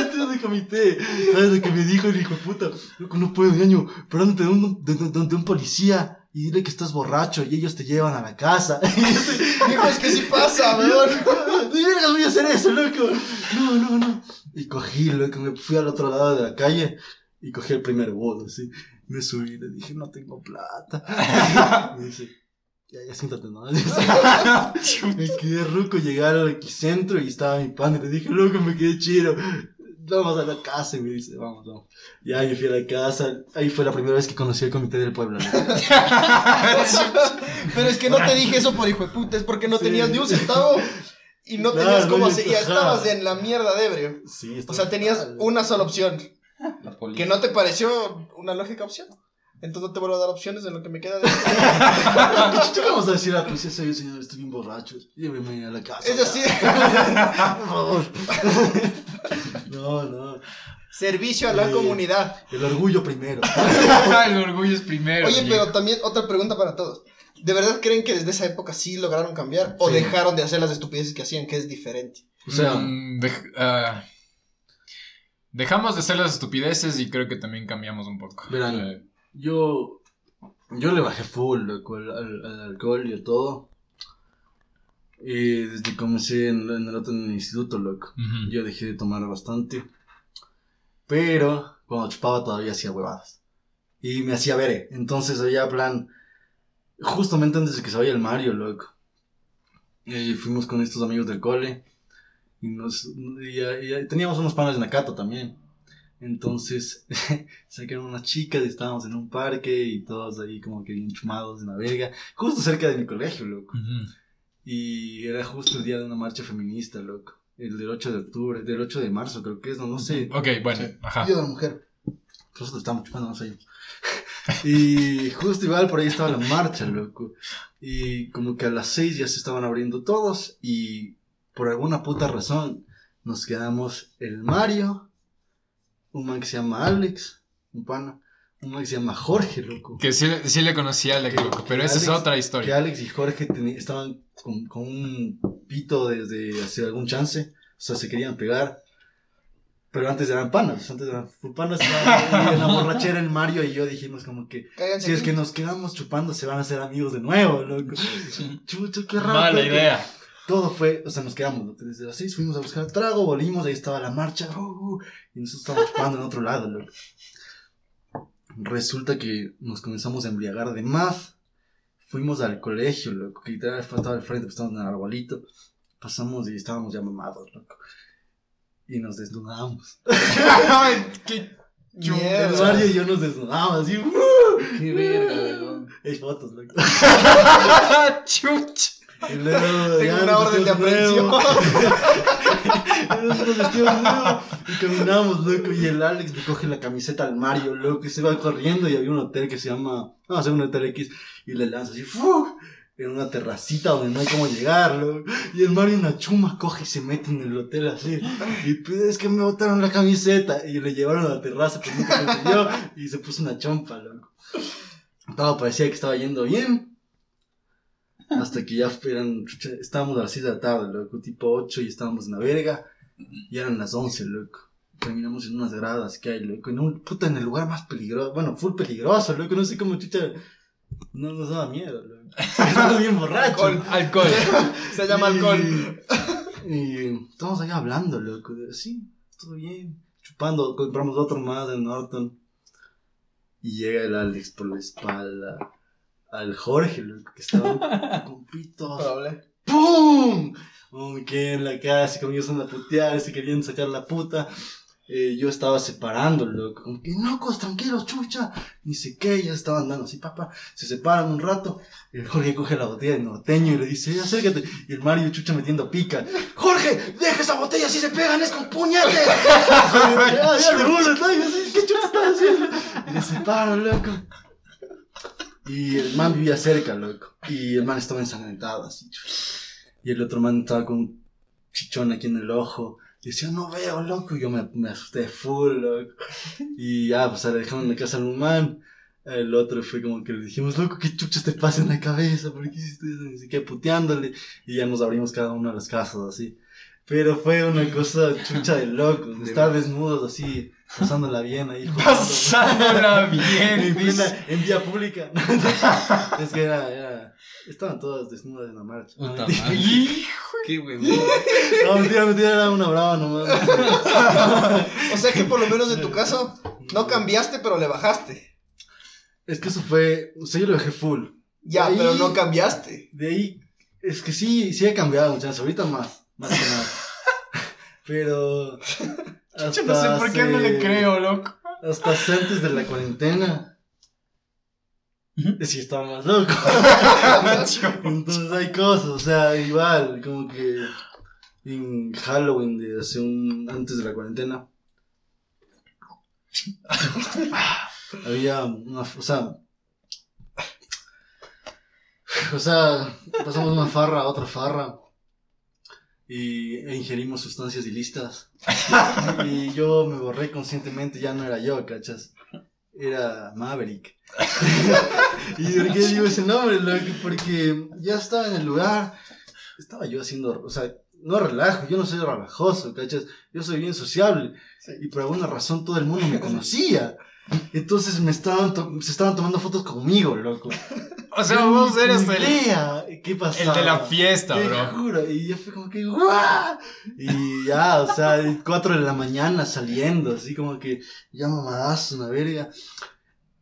S2: estoy del comité. ¿Sabes lo que me dijo el hijo de puta? Loco, no puedo, ñaño, parándote de un, de, de- de- un policía y dile que estás borracho y ellos te llevan a la casa. Y yo así,
S4: Hijo, es que sí pasa, weón.
S2: Vergas voy a hacer eso, loco. No, no, no. Y cogí, loco, me fui al otro lado de la calle y cogí el primer bus, así. Me subí y le dije, no tengo plata. Me dice, ya, ya siéntate, ¿no? me quedé ruco, llegar al centro y estaba mi pan y le dije, loco, me quedé chido. vamos a la casa y me dice, vamos, vamos. Ya yo fui a la casa, ahí fue la primera vez que conocí el comité del pueblo. ¿no?
S4: Pero es que no te dije eso por hijo de puta, es porque no
S2: Sí.
S4: tenías ni un centavo y no
S2: Claro,
S4: tenías cómo
S2: no,
S4: hacer. Ya estabas en la mierda de ebrio.
S2: Sí,
S4: O sea, tenías
S2: mal.
S4: una sola opción.
S1: La
S4: Que no te pareció una lógica opción. Entonces no te vuelvo a dar opciones en lo que me queda de.
S2: ¿Qué vamos a decir a la policía? Soy señor, estoy bien borracho. Lléveme a la casa.
S4: Es así.
S2: Por favor. No, no.
S4: Servicio a la
S2: Sí.
S4: comunidad.
S2: El orgullo primero.
S3: el orgullo es primero.
S4: Oye,
S3: viejo.
S4: pero también otra pregunta para todos. ¿De verdad creen que desde esa época sí lograron cambiar? ¿O
S2: Sí.
S4: dejaron de hacer las estupideces que hacían, que es diferente?
S2: O sea,
S3: Mm, dej- ah, dejamos de hacer las estupideces y creo que también cambiamos un poco.
S2: Verán.
S3: Eh,
S2: yo. Yo le bajé full, al, al- al alcohol y a todo. Y desde que comencé en, en el otro en el instituto, loco. Yo dejé de tomar bastante. Pero cuando chupaba todavía hacía huevadas. Y me hacía ver. Entonces había plan. Justamente antes de que se vaya el Mario, loco. Y fuimos con estos amigos del cole. Y, nos, y, y teníamos unos panes de Nakata también. Entonces sacaron unas chicas y estábamos en un parque y todos ahí como que bien chumados en la verga. Justo cerca de mi colegio, loco.
S3: Ujú.
S2: Y era justo el día de una marcha feminista, loco. El del 8 de octubre, del 8 de marzo creo que es, no, no sé.
S3: Ok, bueno,
S2: Sí.
S3: ajá.
S2: Día de la mujer. Nosotros estamos chupando, no sé. y justo igual por ahí estaba la marcha, loco. Y como que a las 6 ya se estaban abriendo todos y por alguna puta razón nos quedamos el Mario, un man que se llama Alex, un pana, un man que se llama Jorge, loco.
S3: Que sí, sí le conocía al
S2: Que-
S3: loco, pero
S2: que
S3: esa es
S2: Alex-
S3: otra
S2: que
S3: historia.
S2: Alex y Jorge teni- estaban con, con un pito desde hace algún chance, o sea, se querían pegar. Pero antes eran panas, antes eran full panas. En la borrachera el Mario y yo dijimos como que si es
S4: aquí.
S2: que nos quedamos chupando se van a hacer amigos de nuevo, loco. Chucha, qué raro.
S3: Mala idea.
S2: Todo fue, o sea, nos quedamos desde las seis fuimos a buscar trago, volvimos, ahí estaba la marcha, uh, uh, y nosotros estábamos chupando en otro lado, loco. Resulta que nos comenzamos a embriagar de más. Fuimos al colegio, loco, que literal estaba al frente, pues estábamos en el arbolito. Pasamos y estábamos ya mamados, loco. Y nos desnudamos.
S3: Qué
S2: El
S4: Mierda.
S2: Mario y yo nos desnudamos, así, uh,
S1: Qué verga, weón.
S2: hay fotos, loco.
S3: chuch.
S2: Y luego,
S4: Tengo
S2: ya
S4: una orden de aprehensión.
S2: Y caminamos, loco. Y el Alex le coge la camiseta al Mario, loco. Y se va corriendo. Y había un hotel que se llama. No, sé, un hotel X. Y le lanza así, ¡fu! En una terracita donde no hay cómo llegar, loco. Y el Mario, una chuma, coge y se mete en el hotel así. Y pues, es que me botaron la camiseta. Y le llevaron a la terraza, pero nunca consiguió. Y se puso una chompa, loco. Todo parecía que estaba yendo bien. Hasta que ya eran, estábamos a las 6 de la tarde, loco, tipo 8 y estábamos en la verga. Y eran las 11, loco. Terminamos en unas gradas que hay, loco, en un puta en el lugar más peligroso, bueno, full peligroso, loco, no sé cómo chucha. No nos daba miedo, loco. Estaba bien borracho.
S4: Alcohol.
S3: Alcohol.
S4: Se llama alcohol.
S2: Y, y estamos ahí hablando, loco, de, sí, todo bien. Chupando, compramos otro más en Norton. Y llega el Alex por la espalda al Jorge, loco, que estaba con pitos. ¡Pum! Uy, que en la cara se comienzan a putear, se querían sacar la puta. Eh, yo estaba separando, loco. Como que, locos, tranquilos, chucha. Ni sé qué, ya estaban dando así, papá. Se separan un rato. El Jorge coge la botella de norteño y le dice, acércate. Y el Mario chucha metiendo pica. Jorge, deja esa botella, si se pegan es con puñete. ya, ya, ¿Qué chucha estás haciendo? Y le separo, loco. Y el man vivía cerca, loco. Y el man estaba ensangrentado, así. Y el otro man estaba con un chichón aquí en el ojo. Y decía, no veo, loco. Y yo me, me asusté full, loco. Y ya, pues le dejamos en la casa al un man. El otro fue como que le dijimos, loco, ¿qué chuchas te pasa en la cabeza? ¿Por qué hiciste eso? Y se quedó puteándole. Y ya nos abrimos cada uno de las casas, así. Pero fue una cosa chucha de locos. de estar desnudos, así, pasándola bien ahí. jugando.
S3: Pasándola bien,
S2: en, plena- en vía pública. es que era, era. Estaban todas desnudas en la marcha. No,
S1: Puta
S2: mentira,
S1: madre.
S3: Hijo.
S1: Qué weón.
S2: no, mentira, mentira, era una brava nomás.
S4: O sea que por lo menos en tu caso no cambiaste, pero le bajaste.
S2: Es que eso fue. O sea, yo lo dejé full.
S4: Ya,
S2: Ahí-
S4: pero no cambiaste.
S2: De ahí. Es que sí, sí he cambiado muchas. Ahorita más. Más que nada. Pero.
S3: Yo no sé por qué no le creo, loco.
S2: Hasta hace antes de la cuarentena. Sí, estaba más loco. Entonces hay cosas, o sea, igual, como que en Halloween de hace un. antes de la cuarentena. había una. o sea. O sea, pasamos de una farra a otra farra. Y e ingerimos sustancias ilícitas. y yo me borré conscientemente, ya no era yo, ¿cachas? Era Maverick. ¿Y por qué digo ese nombre? loco? Porque ya estaba en el lugar. Estaba yo haciendo, o sea, no relajo, yo no soy relajoso, ¿cachas? Yo soy bien sociable. Y por alguna razón todo el mundo me conocía. Entonces me estaban se estaban tomando fotos conmigo, loco.
S3: O sea, vos eres el,
S2: idea ¿Qué
S3: el
S2: pasaba?
S3: de la fiesta,
S2: Te
S3: bro.
S2: juro, y yo fui como que ¡guau! Y ya, o sea, 4 de la mañana saliendo, así como que ya mamadazo, una verga.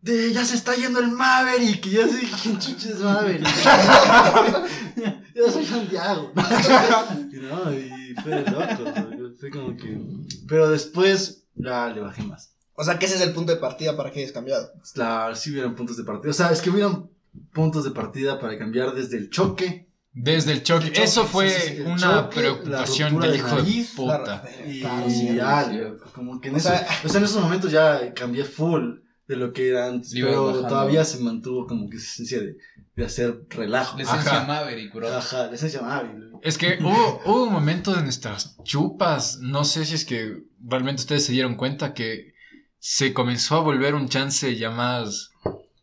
S2: De, ya se está yendo el Maverick. Y yo así, ¿quién chucha es Maverick? yo soy Santiago. y no, y fue de loco. Fue como que. Pero después, ya le bajé más.
S4: O sea, que ese es el punto de partida para que hayas cambiado.
S2: Claro, sí hubieran puntos de partida. O sea, es que hubieran puntos de partida para cambiar desde el choque.
S3: Desde el choque.
S2: El choque,
S3: Eso fue
S2: sí, sí, el
S3: una
S2: choque,
S3: preocupación del hijo
S2: de
S3: puta.
S2: Y
S4: Claro, sí,
S2: ya,
S1: sí.
S2: como que en
S4: O sea-
S2: o sea, en esos momentos ya cambié full de lo que era antes, pero
S1: bajando.
S2: todavía se mantuvo como que esa esencia de, de hacer relajo.
S1: La esencia
S3: Ajá.
S1: Maverick, bro.
S2: Ajá, la esencia Maverick.
S3: Es que hubo, hubo un momento de nuestras chupas, no sé si es que realmente ustedes se dieron cuenta que se comenzó a volver un chance ya más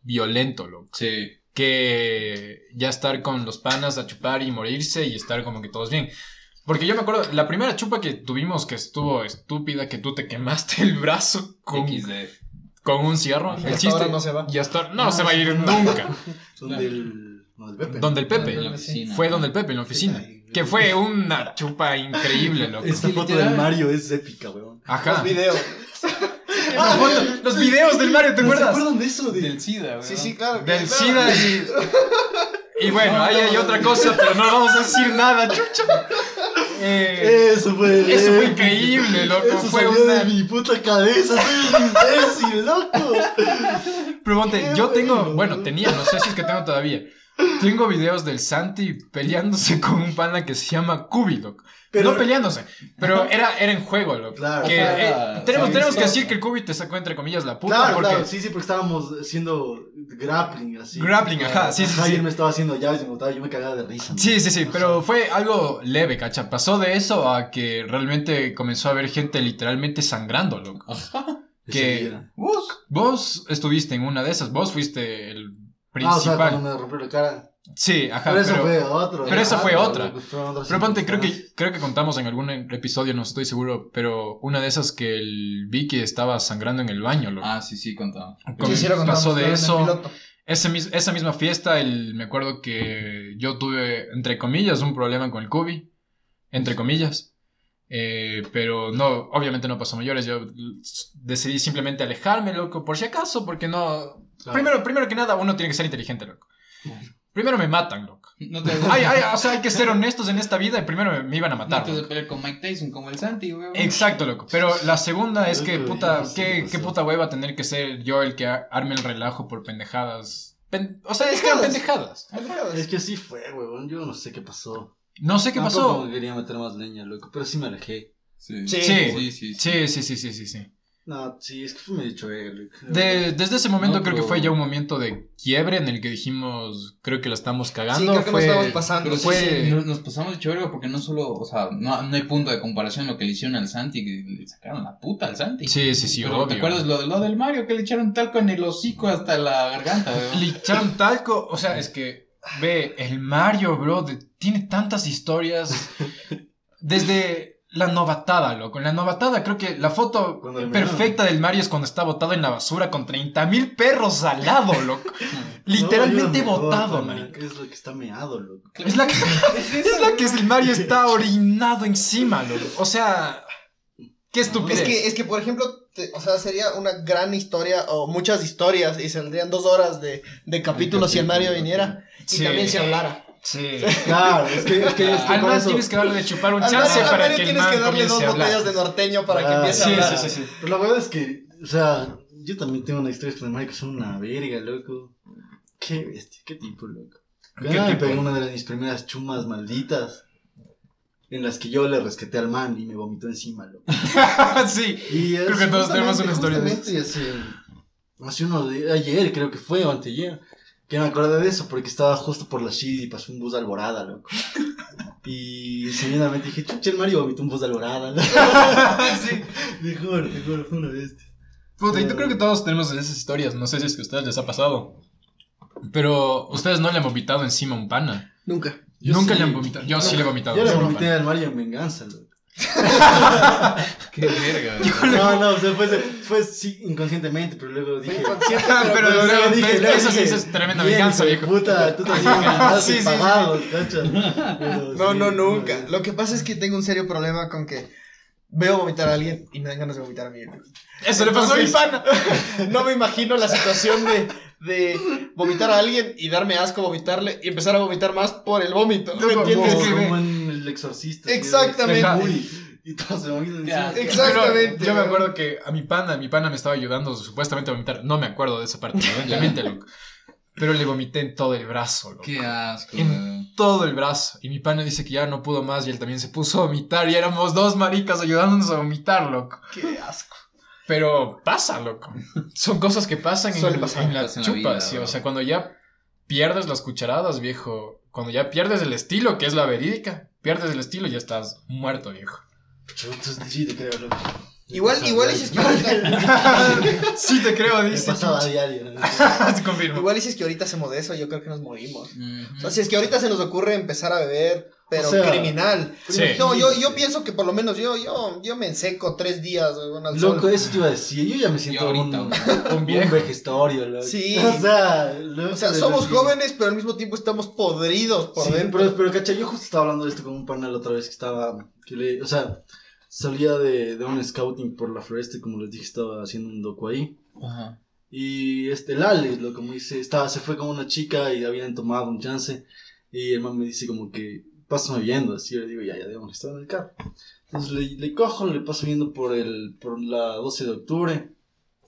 S3: violento, loco.
S1: Sí.
S3: Que ya estar con los panas a chupar y morirse y estar como que todos bien. Porque yo me acuerdo, la primera chupa que tuvimos que estuvo estúpida, que tú te quemaste el brazo con, con un cigarro.
S4: Y
S3: El
S4: hasta
S3: chiste
S4: ahora no se va.
S3: Y hasta no,
S2: No,
S3: se va a ir
S2: no.
S3: nunca.
S2: Donde el, donde el Pepe.
S3: Donde el Pepe.
S1: En la oficina.
S3: Fue donde el Pepe, en la oficina. Que fue una chupa increíble, loco.
S2: Esta foto del Mario es épica, weón.
S3: Ajá.
S4: Los videos.
S3: Ah, foto- los videos del Mario, ¿te
S2: ¿No se
S3: acuerdas?
S2: acuerdan de eso? De...
S1: Del SIDA, bro.
S4: Sí, sí, claro.
S3: Del
S4: claro.
S3: SIDA y. Y bueno, ahí hay otra cosa, pero no vamos a decir nada, chucha. Eh,
S2: Eso fue.
S3: eso fue increíble, loco.
S2: Eso
S3: Fue
S2: salió
S3: una.
S2: de mi puta cabeza, soy un imbécil, loco.
S3: Pero ponte, yo tengo.
S2: bueno.
S3: Bueno, tenía, no sé si es que tengo todavía. Tengo videos del Santi peleándose con un pana que se llama Kubi, loco.
S2: Pero-
S3: no peleándose, pero era, era en juego, loco.
S2: Claro.
S3: Que,
S1: O sea,
S3: eh, tenemos, tenemos que decir que el Kubi te sacó entre comillas la puta
S2: Claro,
S3: porque.
S2: claro, sí, sí, porque estábamos haciendo grappling, así.
S3: Grappling, ajá, sí, sí,
S2: él me estaba haciendo llaves y me botaba, yo me cagaba de risa.
S3: Sí, sí, sí, pero fue algo leve, cacha. Pasó de eso a que realmente comenzó a haber gente literalmente sangrando, loco.
S1: Ajá.
S3: Que-
S2: día.
S3: Vos estuviste en una de esas, vos fuiste el
S2: Ah, o sea,
S3: principal.
S2: cuando me rompió la cara.
S3: Sí, ajá,
S2: pero eso
S3: pero,
S2: fue otro.
S3: pero eso fue
S2: Ah,
S3: otra.
S2: pues
S3: pero ponte, creo que, creo que contamos en algún episodio, no estoy seguro, pero una de esas que el Vicky estaba sangrando en el baño, loco.
S1: Ah, sí, sí, contaba.
S3: Com-
S4: Sí, sí, lo contamos,
S3: pasó de eso. Ese esa misma fiesta, el, me acuerdo que yo tuve, entre comillas, un problema con el Cubi. Entre comillas. Eh, pero no, obviamente no pasó mayores. Yo decidí simplemente alejarme, loco, por si acaso, porque no.
S2: Claro.
S3: Primero, primero que nada, uno tiene que ser inteligente, loco. Primero me matan, loco.
S1: No te
S3: Ay, ay, o sea, hay que ser honestos en esta vida y primero me, me iban a
S1: No
S3: matar.
S1: te pelear con Mike Tyson como el Santi, weón.
S3: Exacto, loco. Pero la segunda es que, puta, qué,
S2: qué
S3: puta hueva tener que ser yo el que arme el relajo por pendejadas. Pen- o sea, es que eran pendejadas.
S2: Es que así fue, weón. Yo no sé qué pasó.
S3: No sé qué
S2: Tampoco
S3: pasó.
S2: quería meter más leña, loco. Pero sí me alejé.
S1: Sí.
S4: Sí.
S1: sí, sí. sí.
S3: Sí, sí, sí, sí, sí, sí.
S2: No, sí, es que fue medio loco.
S3: De- desde ese momento
S1: No,
S3: creo que fue ya un momento de quiebre en el que dijimos, creo que la estamos cagando.
S4: Sí, creo que
S3: fue...
S4: nos estamos pasando.
S1: Pero sí,
S3: Fue-
S1: sí, nos, nos pasamos de chévere porque no solo, o sea, no, no hay punto de comparación lo que le hicieron al Santi, que le sacaron la puta al Santi.
S3: Sí, sí, sí,
S1: Pero,
S3: obvio.
S1: ¿Te acuerdas lo, de- lo del Mario que le echaron talco en el hocico hasta la garganta?
S3: Le echaron talco, o sea, es que, ve, el Mario, bro, de- tiene tantas historias. Desde la novatada, loco. La novatada creo que la foto perfecta del Mario es cuando está botado en la basura con 30 mil perros al lado, loco. Literalmente
S2: No,
S3: botado, marica.
S2: Es lo que está meado, loco.
S3: Es la que, es la que el Mario está orinado encima, loco. O sea, qué estupidez.
S4: Es que, es que, por ejemplo, te- o sea, sería una gran historia o muchas historias y saldrían dos horas de, de capítulo si el Mario viniera y también se hablara.
S3: Sí.
S2: Claro, es que, es que, es que
S3: Al
S2: eso-
S3: tienes que darle de chupar un chance para que el
S4: tienes que darle dos botellas de norteño para que
S2: Ah,
S4: empiece
S3: Sí,
S4: a hablar.
S3: sí, sí, sí.
S2: Pero la verdad es que, o sea, yo también tengo una historia con el Mario que son una verga, loco. Qué bestia, qué tipo, loco.
S3: ¿Qué
S2: Yo me
S3: tipo?
S2: pegué una de mis primeras chumas malditas. En las que yo le rescaté al man y me vomitó encima, loco.
S3: sí.
S2: Y
S3: Creo que todos tenemos una historia de
S2: Justamente hace, hace uno de ayer, creo que fue, o anteayer, que me acordé de eso porque estaba justo por la shit y pasó un bus de alborada, loco. Y sencillamente dije, chucha, el Mario vomitó un bus de alborada, loco.
S3: sí.
S2: Te juro, te juro, fue una bestia.
S3: Puta, y yo creo que todos tenemos esas historias. No sé si es que a ustedes les ha pasado. Pero ustedes no le han vomitado encima a un pana.
S4: Nunca.
S2: Yo
S3: Nunca
S2: sí.
S3: le han vomitado. Yo sí le he vomitado.
S2: Yo le vomité al Mario en venganza, loco.
S1: Qué verga.
S2: No, no, o sea, fue, fue sí, inconscientemente, pero luego dije...
S4: Inconsciente,
S3: Pero
S4: pero,
S3: luego
S2: luego dije, luego
S3: eso sí
S2: dije,
S3: es tremenda
S2: bien,
S3: venganza, viejo.
S2: Puta, tú también me
S3: Sí, sí, sí.
S2: pagados. Pero
S4: No,
S2: sí,
S4: no, nunca. Lo que pasa es que tengo un serio problema con que veo vomitar a alguien y me dan ganas de vomitar a mí.
S3: Eso le pasó a mi pana.
S4: No me imagino la situación de, de vomitar a alguien y darme asco vomitarle y empezar a vomitar más por el vómito. ¿Me entiendes?
S2: Como, en El Exorcista.
S4: Exactamente.
S2: Y todos se vomitan encima.
S4: Exactamente.
S3: Pero yo me acuerdo que a mi pana, mi pana me estaba ayudando supuestamente a vomitar. No me acuerdo de esa parte, evidentemente, loco. Pero le vomité en todo el brazo, loco.
S1: Qué asco,
S3: En todo el brazo. Y mi pana dice que ya no pudo más y él también se puso a vomitar. Y éramos dos maricas ayudándonos a vomitar, loco.
S4: Qué asco.
S3: Pero pasa, loco. Son cosas que pasan en,
S4: pasar,
S3: en la
S1: pasa en la
S3: chupa,
S1: vida,
S3: sí. O sea, cuando ya pierdes las cucharadas, viejo. Cuando ya pierdes el estilo, que es la verídica. Pierdes el estilo y ya estás muerto, viejo.
S2: Chutos, sí, te creo, loco.
S4: Igual, igual dices que ahorita,
S3: sí, te creo, dice.
S2: pasaba a diario.
S3: confirmo.
S4: igual dices que ahorita hacemos de eso, yo creo que nos morimos. O sea, si es que ahorita se nos ocurre empezar a beber, pero
S2: O sea,
S4: criminal.
S3: Sí.
S4: No, yo, yo pienso que por lo menos yo, yo, yo me enseco tres días
S2: Loco,
S4: sol.
S2: eso te iba a decir. Yo ya me siento
S1: ahorita,
S2: un.
S3: Un viejo.
S2: un vejestorio, loco.
S4: Sí.
S2: O sea, loco,
S4: O sea, somos jóvenes, pero al mismo tiempo estamos podridos por
S2: Sí,
S4: dentro.
S2: pero, pero cacha, yo justo estaba hablando de esto con un panel otra vez que estaba, que le, o sea, salía de, de un scouting por la floresta y como les dije estaba haciendo un docu ahí.
S1: Ajá.
S2: Y este, Lale, lo como dice, estaba, se fue con una chica y habían tomado un chance. Y el man me dice como que, pásame viendo, así yo le digo, ya, ya debemos estar en el carro. Entonces le, le cojo, le paso viendo por el, por la 12 de octubre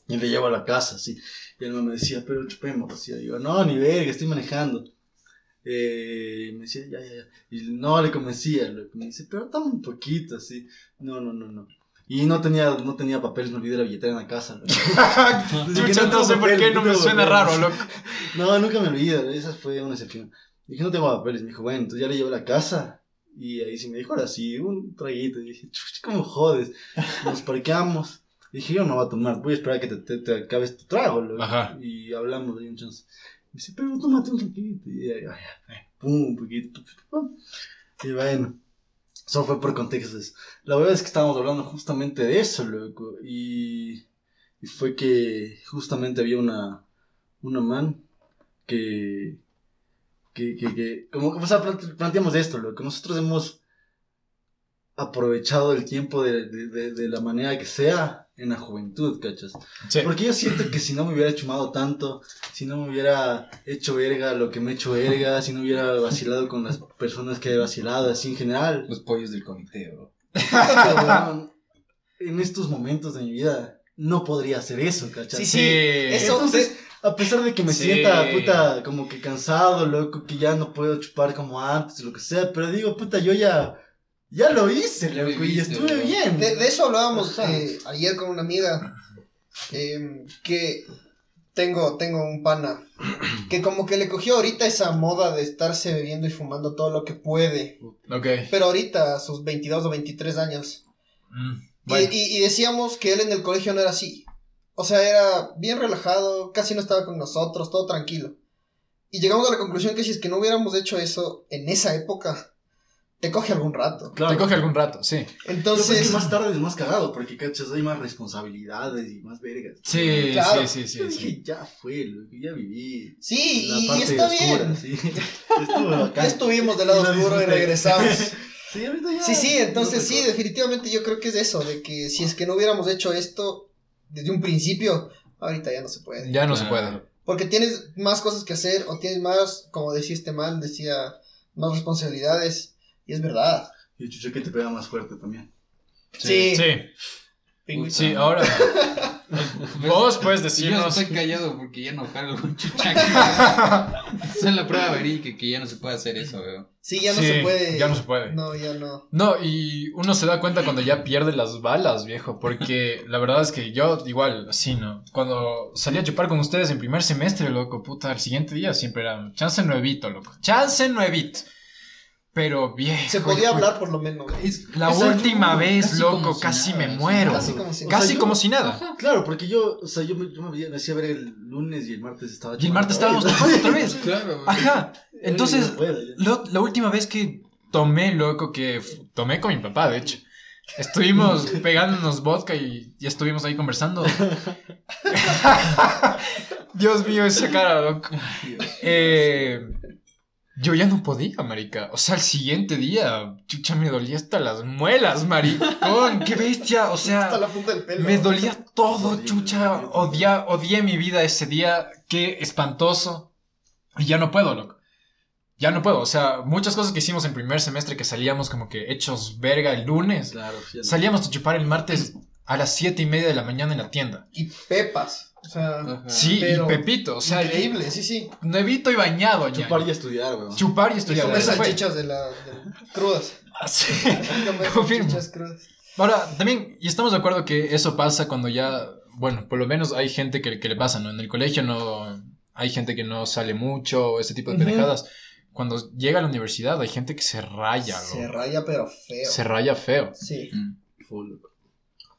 S2: y le llevo a la casa, así. Y el man me decía, pero chupemos, así. Yo digo, no, ni verga, estoy manejando. Eh, y me decía, ya, ya, ya. Y no le convencía, lo que me dice, pero dame un poquito, así. No, no, no, no. Y no tenía, no tenía papeles, me olvidé la billetera en la casa. loco.
S3: Chucha, no sé por qué, no me suena raro, loco.
S2: No, nunca me olvido, esa fue una excepción. Dije, no tengo papeles, me dijo, bueno, entonces ya le llevo a la casa. Y ahí sí me dijo, ahora sí, un traguito. Y dije, chucha, ¿cómo jodes? Nos parqueamos. Dije, yo no voy a tomar, voy a esperar a que te, te, te acabes tu trago. loco.
S3: Ajá.
S2: Y hablamos de un chance. Me dice, pero tómate un poquito. Y ya, pum, un poquito. pum. Y bueno, eso fue por contextos. La verdad es que estábamos hablando justamente de eso, loco. Y, y fue que justamente había una, una man que, que, que, que como, o sea, plante- planteamos esto, loco. Nosotros hemos aprovechado el tiempo de, de la manera que sea en la juventud, ¿cachas?
S3: Sí.
S2: Porque yo siento que si no me hubiera chumado tanto, si no me hubiera hecho verga lo que me he hecho verga, si no hubiera vacilado con las personas que he vacilado, así en general,
S1: Los pollos del comité, bro.
S2: weón, en estos momentos de mi vida no podría hacer eso, ¿cachas?
S4: Sí,
S3: Sí.
S4: Eso,
S2: Entonces, a pesar de que me
S3: Sí.
S2: sienta, puta, como que cansado, loco, que ya no puedo chupar como antes, lo que sea, pero digo, puta, yo ya, ya lo hice,
S1: Ya
S2: loco, y estuve
S1: bro.
S2: bien.
S4: De, de eso hablábamos eh, ayer con una amiga. eh, que tengo, tengo un pana. Que como que le cogió ahorita esa moda de estarse bebiendo y fumando todo lo que puede.
S3: Ok.
S4: Pero ahorita, a sus 22 o 23 años.
S3: Mm,
S4: y- y decíamos que él en el colegio no era así. O sea, era bien relajado, casi no estaba con nosotros, todo tranquilo. Y llegamos a la conclusión que si es que no hubiéramos hecho eso en esa época, te coge algún rato.
S2: Claro.
S3: Te coge algún rato, sí.
S2: Es
S4: Entonces,
S2: que más tarde es más cagado, porque, cachas, hay más responsabilidades y más vergas.
S3: Sí,
S4: Claro.
S3: sí, sí,
S2: Yo
S3: sí,
S2: dije,
S3: sí.
S2: ya fue, ya viví.
S4: sí,
S2: La
S4: y,
S2: parte
S4: está
S2: oscura,
S4: bien.
S2: sí.
S4: Ya estuvimos del lado oscuro y regresamos.
S2: Sí, ahorita ya.
S4: Sí, sí, entonces
S2: no
S4: sí, definitivamente yo creo que es eso, de que si es que no hubiéramos hecho esto desde un principio, ahorita ya no se puede.
S3: Ya no se puede.
S4: Porque tienes más cosas que hacer o tienes más, como decía este man, decía, más responsabilidades. Y es verdad.
S2: Y chucha que te pega más fuerte también.
S4: Sí.
S3: Sí, sí, ahora. Vos puedes
S1: Yo
S3: decirnos.
S1: estoy callado porque ya no cargo con chuchaca. Esa es la prueba verídica que ya no se puede hacer eso, weón.
S4: Sí, ya no
S3: Sí,
S4: se puede.
S3: ya no se puede.
S4: No, ya no.
S3: No, y uno se da cuenta cuando ya pierde las balas, viejo, porque la verdad es que yo igual, así, ¿no? Cuando salí a chupar con ustedes en primer semestre, loco, puta, el siguiente día siempre era chance nuevito, loco, chance nuevito. Pero viejo.
S4: Se podía hablar por lo menos.
S1: Es,
S3: La
S2: Exacto,
S3: última vez,
S1: casi
S3: loco, casi
S1: nada,
S3: me muero.
S4: Casi como si-
S2: O
S3: Casi
S2: sea, yo-
S3: como si nada.
S1: Ajá.
S2: Claro, porque yo, o sea, yo me, yo hacía ver el lunes y el martes estaba
S3: Y el martes estábamos otra vez.
S1: Claro.
S3: Ajá. Entonces. Lo- la última vez que tomé, loco, que tomé con mi papá, de hecho. Estuvimos pegándonos vodka y, y estuvimos ahí conversando. Dios mío, esa cara, loco. Eh, yo ya no podía, marica. O sea, el siguiente día, chucha, me dolía hasta las muelas, maricón. Qué bestia. O
S4: Hasta
S3: sea,
S4: la punta del pelo.
S3: me dolía todo, chucha. Odia, odié mi vida ese día. Qué espantoso. Y ya no puedo, loco. Ya no puedo. O sea, muchas cosas que hicimos en primer semestre que salíamos como que hechos verga el lunes.
S2: Claro.
S3: Salíamos a chupar el martes a las siete y media de la mañana en la tienda.
S4: Y pepas. O sea,
S1: Ajá.
S3: Sí, y Pepito. O sea,
S4: increíble, sí, sí.
S3: nuevito y bañado, ñaño.
S2: Chupar y estudiar, weón.
S3: Chupar y estudiar.
S4: Comer salchichas de la. de- crudas.
S3: Ah, sí.
S4: Comer
S3: Confirmo.
S4: salchichas crudas.
S3: Ahora, también, y estamos de acuerdo que eso pasa cuando ya, bueno, por lo menos hay gente que, que le pasa, ¿no? En el colegio no, hay gente que no sale mucho, ese tipo de pendejadas. Cuando llega a la universidad hay gente que se raya,
S4: Se raya, pero feo.
S3: Se raya feo.
S4: Sí.
S1: Mm.
S2: Full.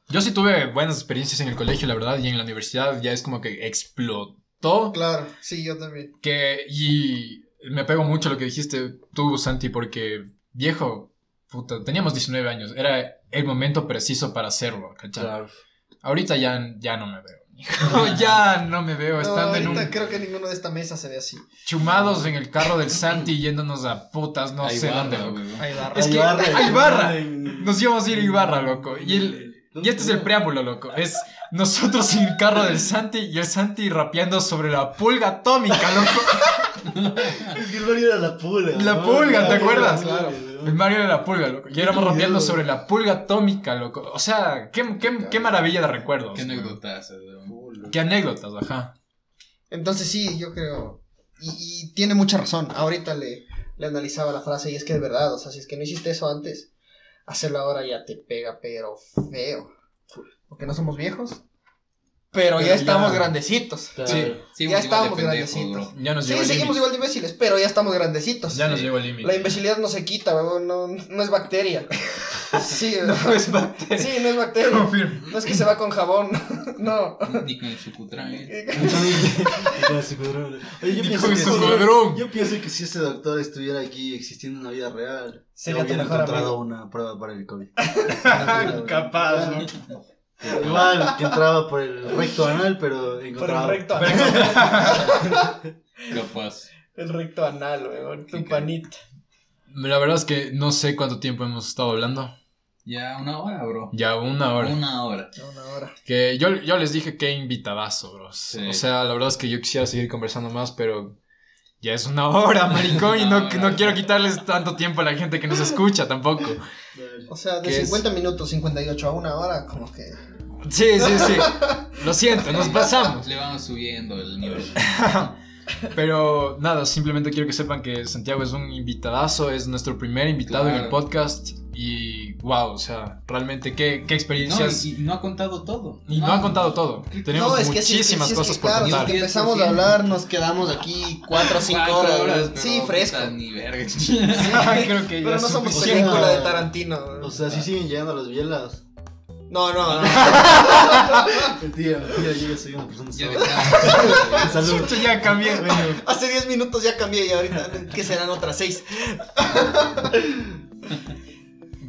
S3: Yo sí tuve buenas experiencias en el colegio, la verdad, y en la universidad ya es como que explotó.
S4: Claro, sí, yo también.
S3: Que, y me apego mucho a lo que dijiste tú, Santi, porque, viejo, puta, teníamos 19 años, era el momento preciso para hacerlo, ¿cachai?
S2: Claro.
S3: Ahorita ya, ya no me veo. hijo. ya no me veo
S4: No,
S3: estando en
S4: ahorita
S3: un
S4: creo que ninguno de esta mesa se ve así.
S3: chumados en el carro del Santi yéndonos a putas, no
S1: Hay
S3: sé
S1: barra,
S3: dónde, loco.
S4: va.
S3: Es que
S2: Ibarra,
S3: hay barra.
S2: en-
S3: Nos íbamos a ir a Ibarra, loco. Y, el, y este es el preámbulo, loco. Es nosotros en el carro del Santi y el Santi rapeando sobre la pulga atómica, loco.
S2: Es que el Mario era la pulga.
S3: La
S2: ¿no?
S3: pulga, ¿te acuerdas?
S2: claro.
S3: El Mario era la pulga, loco. Y éramos rapeando sobre la pulga atómica, loco. O sea, qué, qué, qué maravilla de recuerdos.
S1: Qué anécdotas,
S2: loco.
S3: Qué anécdotas, ajá.
S4: Entonces sí, yo creo. Y, y tiene mucha razón. Ahorita le, le analizaba la frase y es que es verdad. O sea, si es que no hiciste eso antes, hacerlo ahora ya te pega, pero feo. Porque no somos viejos. Pero,
S2: Pero
S4: ya estamos
S2: ya-
S4: grandecitos.
S2: Claro.
S3: Sí.
S1: Sí,
S4: Ya
S1: pendejo,
S4: grandecitos.
S1: bro.
S3: Ya nos
S4: Sí, seguimos igual de imbéciles, pero ya estamos grandecitos.
S3: Ya nos llegó el límite.
S4: La imbecilidad no se quita, weón, no, no es bacteria. Sí,
S3: No es bacteria.
S4: sí, no es bacteria.
S3: Confirmo.
S4: No es que se va con jabón, no.
S1: Ni con el sucutrán, eh.
S2: Con el psicodrón. Oye, yo pienso
S3: con
S2: que
S3: su.
S2: Yo pienso que si ese doctor estuviera aquí existiendo en la vida real,
S4: Sería
S2: hubiera encontrado
S4: amigo.
S2: una prueba para el COVID.
S3: Capaz, ¿no?
S2: Igual que entraba por el recto anal, pero
S4: Por el
S2: encontraba.
S4: recto anal.
S1: Capaz.
S4: El recto anal, weón. Tu panita.
S3: La verdad es que no sé cuánto tiempo hemos estado hablando.
S1: Ya una hora, bro.
S3: Ya una hora.
S1: Una hora.
S4: Una hora.
S3: Que yo, yo les dije que invitadazo, bros.
S1: Sí.
S3: O sea, la verdad es que yo quisiera seguir conversando más, pero ya es una hora, maricón, y no, quiero quitarles tanto tiempo a la gente que nos escucha tampoco.
S4: O sea, de
S3: ¿Qué es?
S4: 50 minutos, 58 a una hora, como que.
S3: Sí, sí, sí. Lo siento, nos pasamos.
S1: Le vamos subiendo el nivel.
S3: Pero nada, simplemente quiero que sepan que Santiago es un invitadazo, es nuestro primer invitado en el
S1: Claro.
S3: podcast. Y wow, o sea, realmente qué, qué
S1: No,
S3: experiencias.
S1: y, y no ha contado todo.
S3: y no ha contado todo. Tenemos
S4: no, es que sí, es que-
S3: muchísimas
S4: sí, es
S3: cosas
S4: que,
S3: por
S4: claro,
S3: contar.
S4: si empezamos a hablar, nos quedamos aquí 4 o 5
S1: Cuatro
S4: horas.
S1: pero,
S4: sí, fresco.
S1: Ni verga.
S3: Creo que ya
S4: Pero no somos película de Tarantino.
S2: O sea, si siguen llegando las bielas.
S4: No, no, no.
S2: Mentira, mentira, yo ya soy una persona
S1: Ya.
S2: Salud.
S3: Ya cambié.
S4: Hace 10 minutos ya cambié y ahorita que serán otras 6.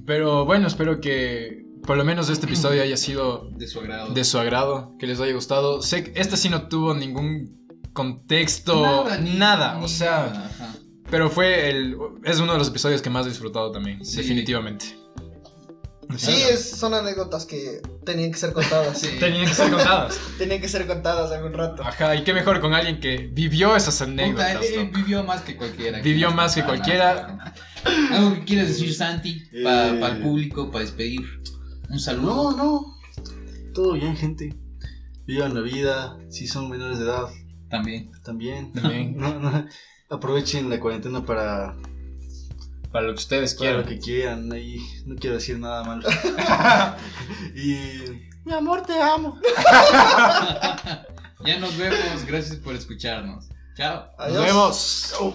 S3: Pero bueno, espero que por lo menos este episodio haya sido
S1: De su agrado.
S3: de su agrado, que les haya gustado. Sé que este sí no tuvo ningún contexto, nada,
S1: ni
S3: o sea,
S1: nada,
S3: pero fue el es uno de los episodios que más he disfrutado también,
S1: Sí.
S3: definitivamente.
S4: Sí, es, son anécdotas que tenían que ser contadas.
S1: Sí.
S3: Tenían que ser contadas.
S4: Tenían que ser contadas algún rato.
S3: Ajá, y qué mejor con alguien que vivió esas
S1: Puta,
S3: anécdotas.
S1: él, él
S3: loco.
S1: vivió más que cualquiera.
S3: Vivió más que cualquiera.
S1: ¿Algo que quieras decir, Santi? Para
S2: Eh.
S1: el público, para despedir. Un
S2: No,
S1: saludo.
S2: no. Todo bien, gente. Vivan la vida. Si son menores de edad,
S1: También.
S2: también.
S3: También.
S2: No, no. Aprovechen la cuarentena para,
S3: Para lo que ustedes
S2: para lo
S3: quieran.
S2: que quieran. Ahí no quiero decir nada malo. y. Mi amor, te amo.
S1: Ya nos vemos. Gracias por escucharnos. Chao.
S3: Nos vemos.
S2: Oh.